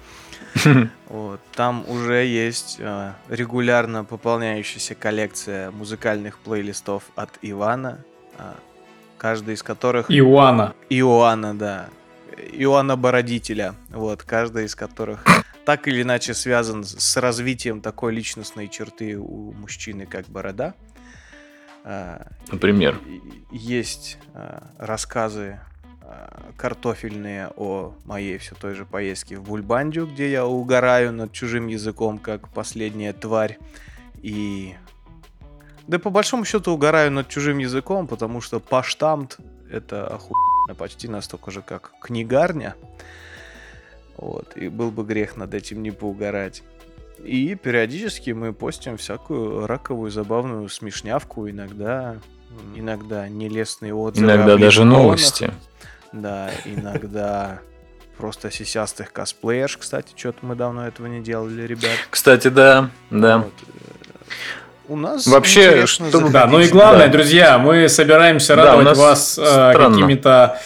Speaker 3: Вот. Там уже есть а, регулярно пополняющаяся коллекция музыкальных плейлистов от Ивана, а, каждый из которых...
Speaker 4: Иоанна.
Speaker 3: Иоанна, да. Иоанна Бородителя, вот, каждый из которых так или иначе связан с- развитием такой личностной черты у мужчины, как борода. А,
Speaker 2: Например.
Speaker 3: Есть а, рассказы а, картофельные о моей все той же поездке в Бульбандию, где я угораю над чужим языком, как последняя тварь. И... Да по большому счету угораю над чужим языком, потому что паштамт это охуенно почти настолько же, как книгарня. Вот, и был бы грех над этим не поугарать. И периодически мы постим всякую раковую, забавную смешнявку, иногда, иногда нелестные отзывы.
Speaker 2: Иногда даже новости.
Speaker 3: Да, иногда просто сисястых косплеерш, кстати, что-то мы давно этого не делали, ребят.
Speaker 2: Кстати, да, да.
Speaker 3: Вот, э, У нас
Speaker 2: Вообще,
Speaker 3: интересно
Speaker 2: чтобы-
Speaker 4: Да, ну и
Speaker 3: заходить.
Speaker 4: главное,
Speaker 2: Да.
Speaker 4: друзья, мы собираемся
Speaker 2: Да,
Speaker 4: радовать вас э, какими-то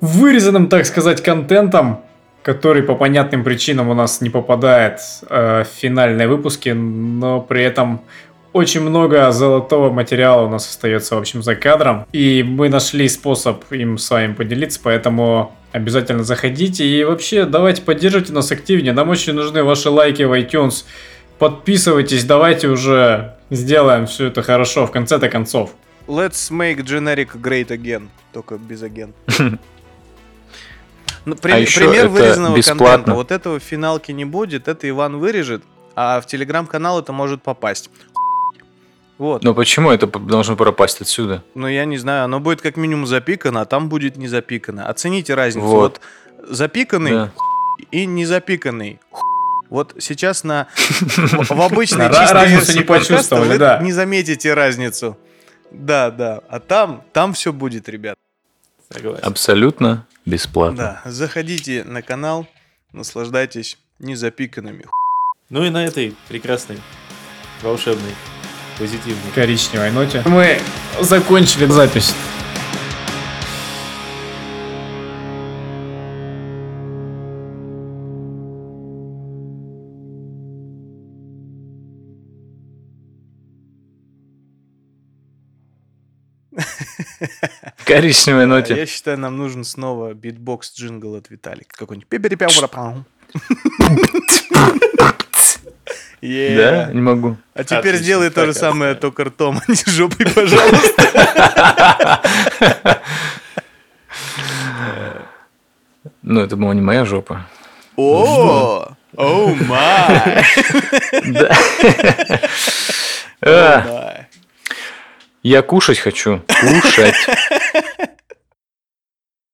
Speaker 4: вырезанным, так сказать, контентом, который по понятным причинам у нас не попадает э, в финальные выпуски, но при этом очень много золотого материала у нас остается, в общем, за кадром. И мы нашли способ им с вами поделиться, поэтому обязательно заходите. И вообще, давайте поддерживайте нас активнее. Нам очень нужны ваши лайки в iTunes. Подписывайтесь, давайте уже сделаем все это хорошо в конце-то концов.
Speaker 3: Let's make generic great again, только без агент. Ну, при-
Speaker 2: А еще
Speaker 3: пример
Speaker 2: это
Speaker 3: вырезанного
Speaker 2: бесплатно.
Speaker 3: контента. Вот этого в финалке не будет, это Иван вырежет, а в телеграм-канал это может попасть. Вот.
Speaker 2: Но почему это должно пропасть отсюда?
Speaker 3: Ну, я не знаю, оно будет как минимум запикано, а там будет не запикано. Оцените разницу.
Speaker 2: Вот.
Speaker 3: Вот, запиканный
Speaker 2: Да.
Speaker 3: и не запиканный. Вот сейчас на в обычной чистой
Speaker 4: разницу
Speaker 3: версии
Speaker 4: не почувствовали, да.
Speaker 3: не заметите разницу. Да, да. А там, там все будет, ребят.
Speaker 1: Согласен.
Speaker 2: Абсолютно бесплатно.
Speaker 3: Да, заходите на канал, наслаждайтесь незапиканными.
Speaker 1: Ну и на этой прекрасной, волшебной, позитивной.
Speaker 4: коричневой ноте. Мы закончили запись.
Speaker 2: Коричневой ноте.
Speaker 3: Я считаю, нам нужен снова битбокс джингл от Виталика. Какой-нибудь. пи-пи-пи-пи-пи-пи.
Speaker 2: Да?
Speaker 3: Yeah.
Speaker 2: Не могу.
Speaker 3: А теперь
Speaker 1: Отлично,
Speaker 3: сделай то же самое, только ртом, а не жопой, пожалуйста.
Speaker 2: Ну, это была не моя жопа.
Speaker 3: О,
Speaker 2: oh
Speaker 3: my.
Speaker 2: Я кушать хочу. Кушать.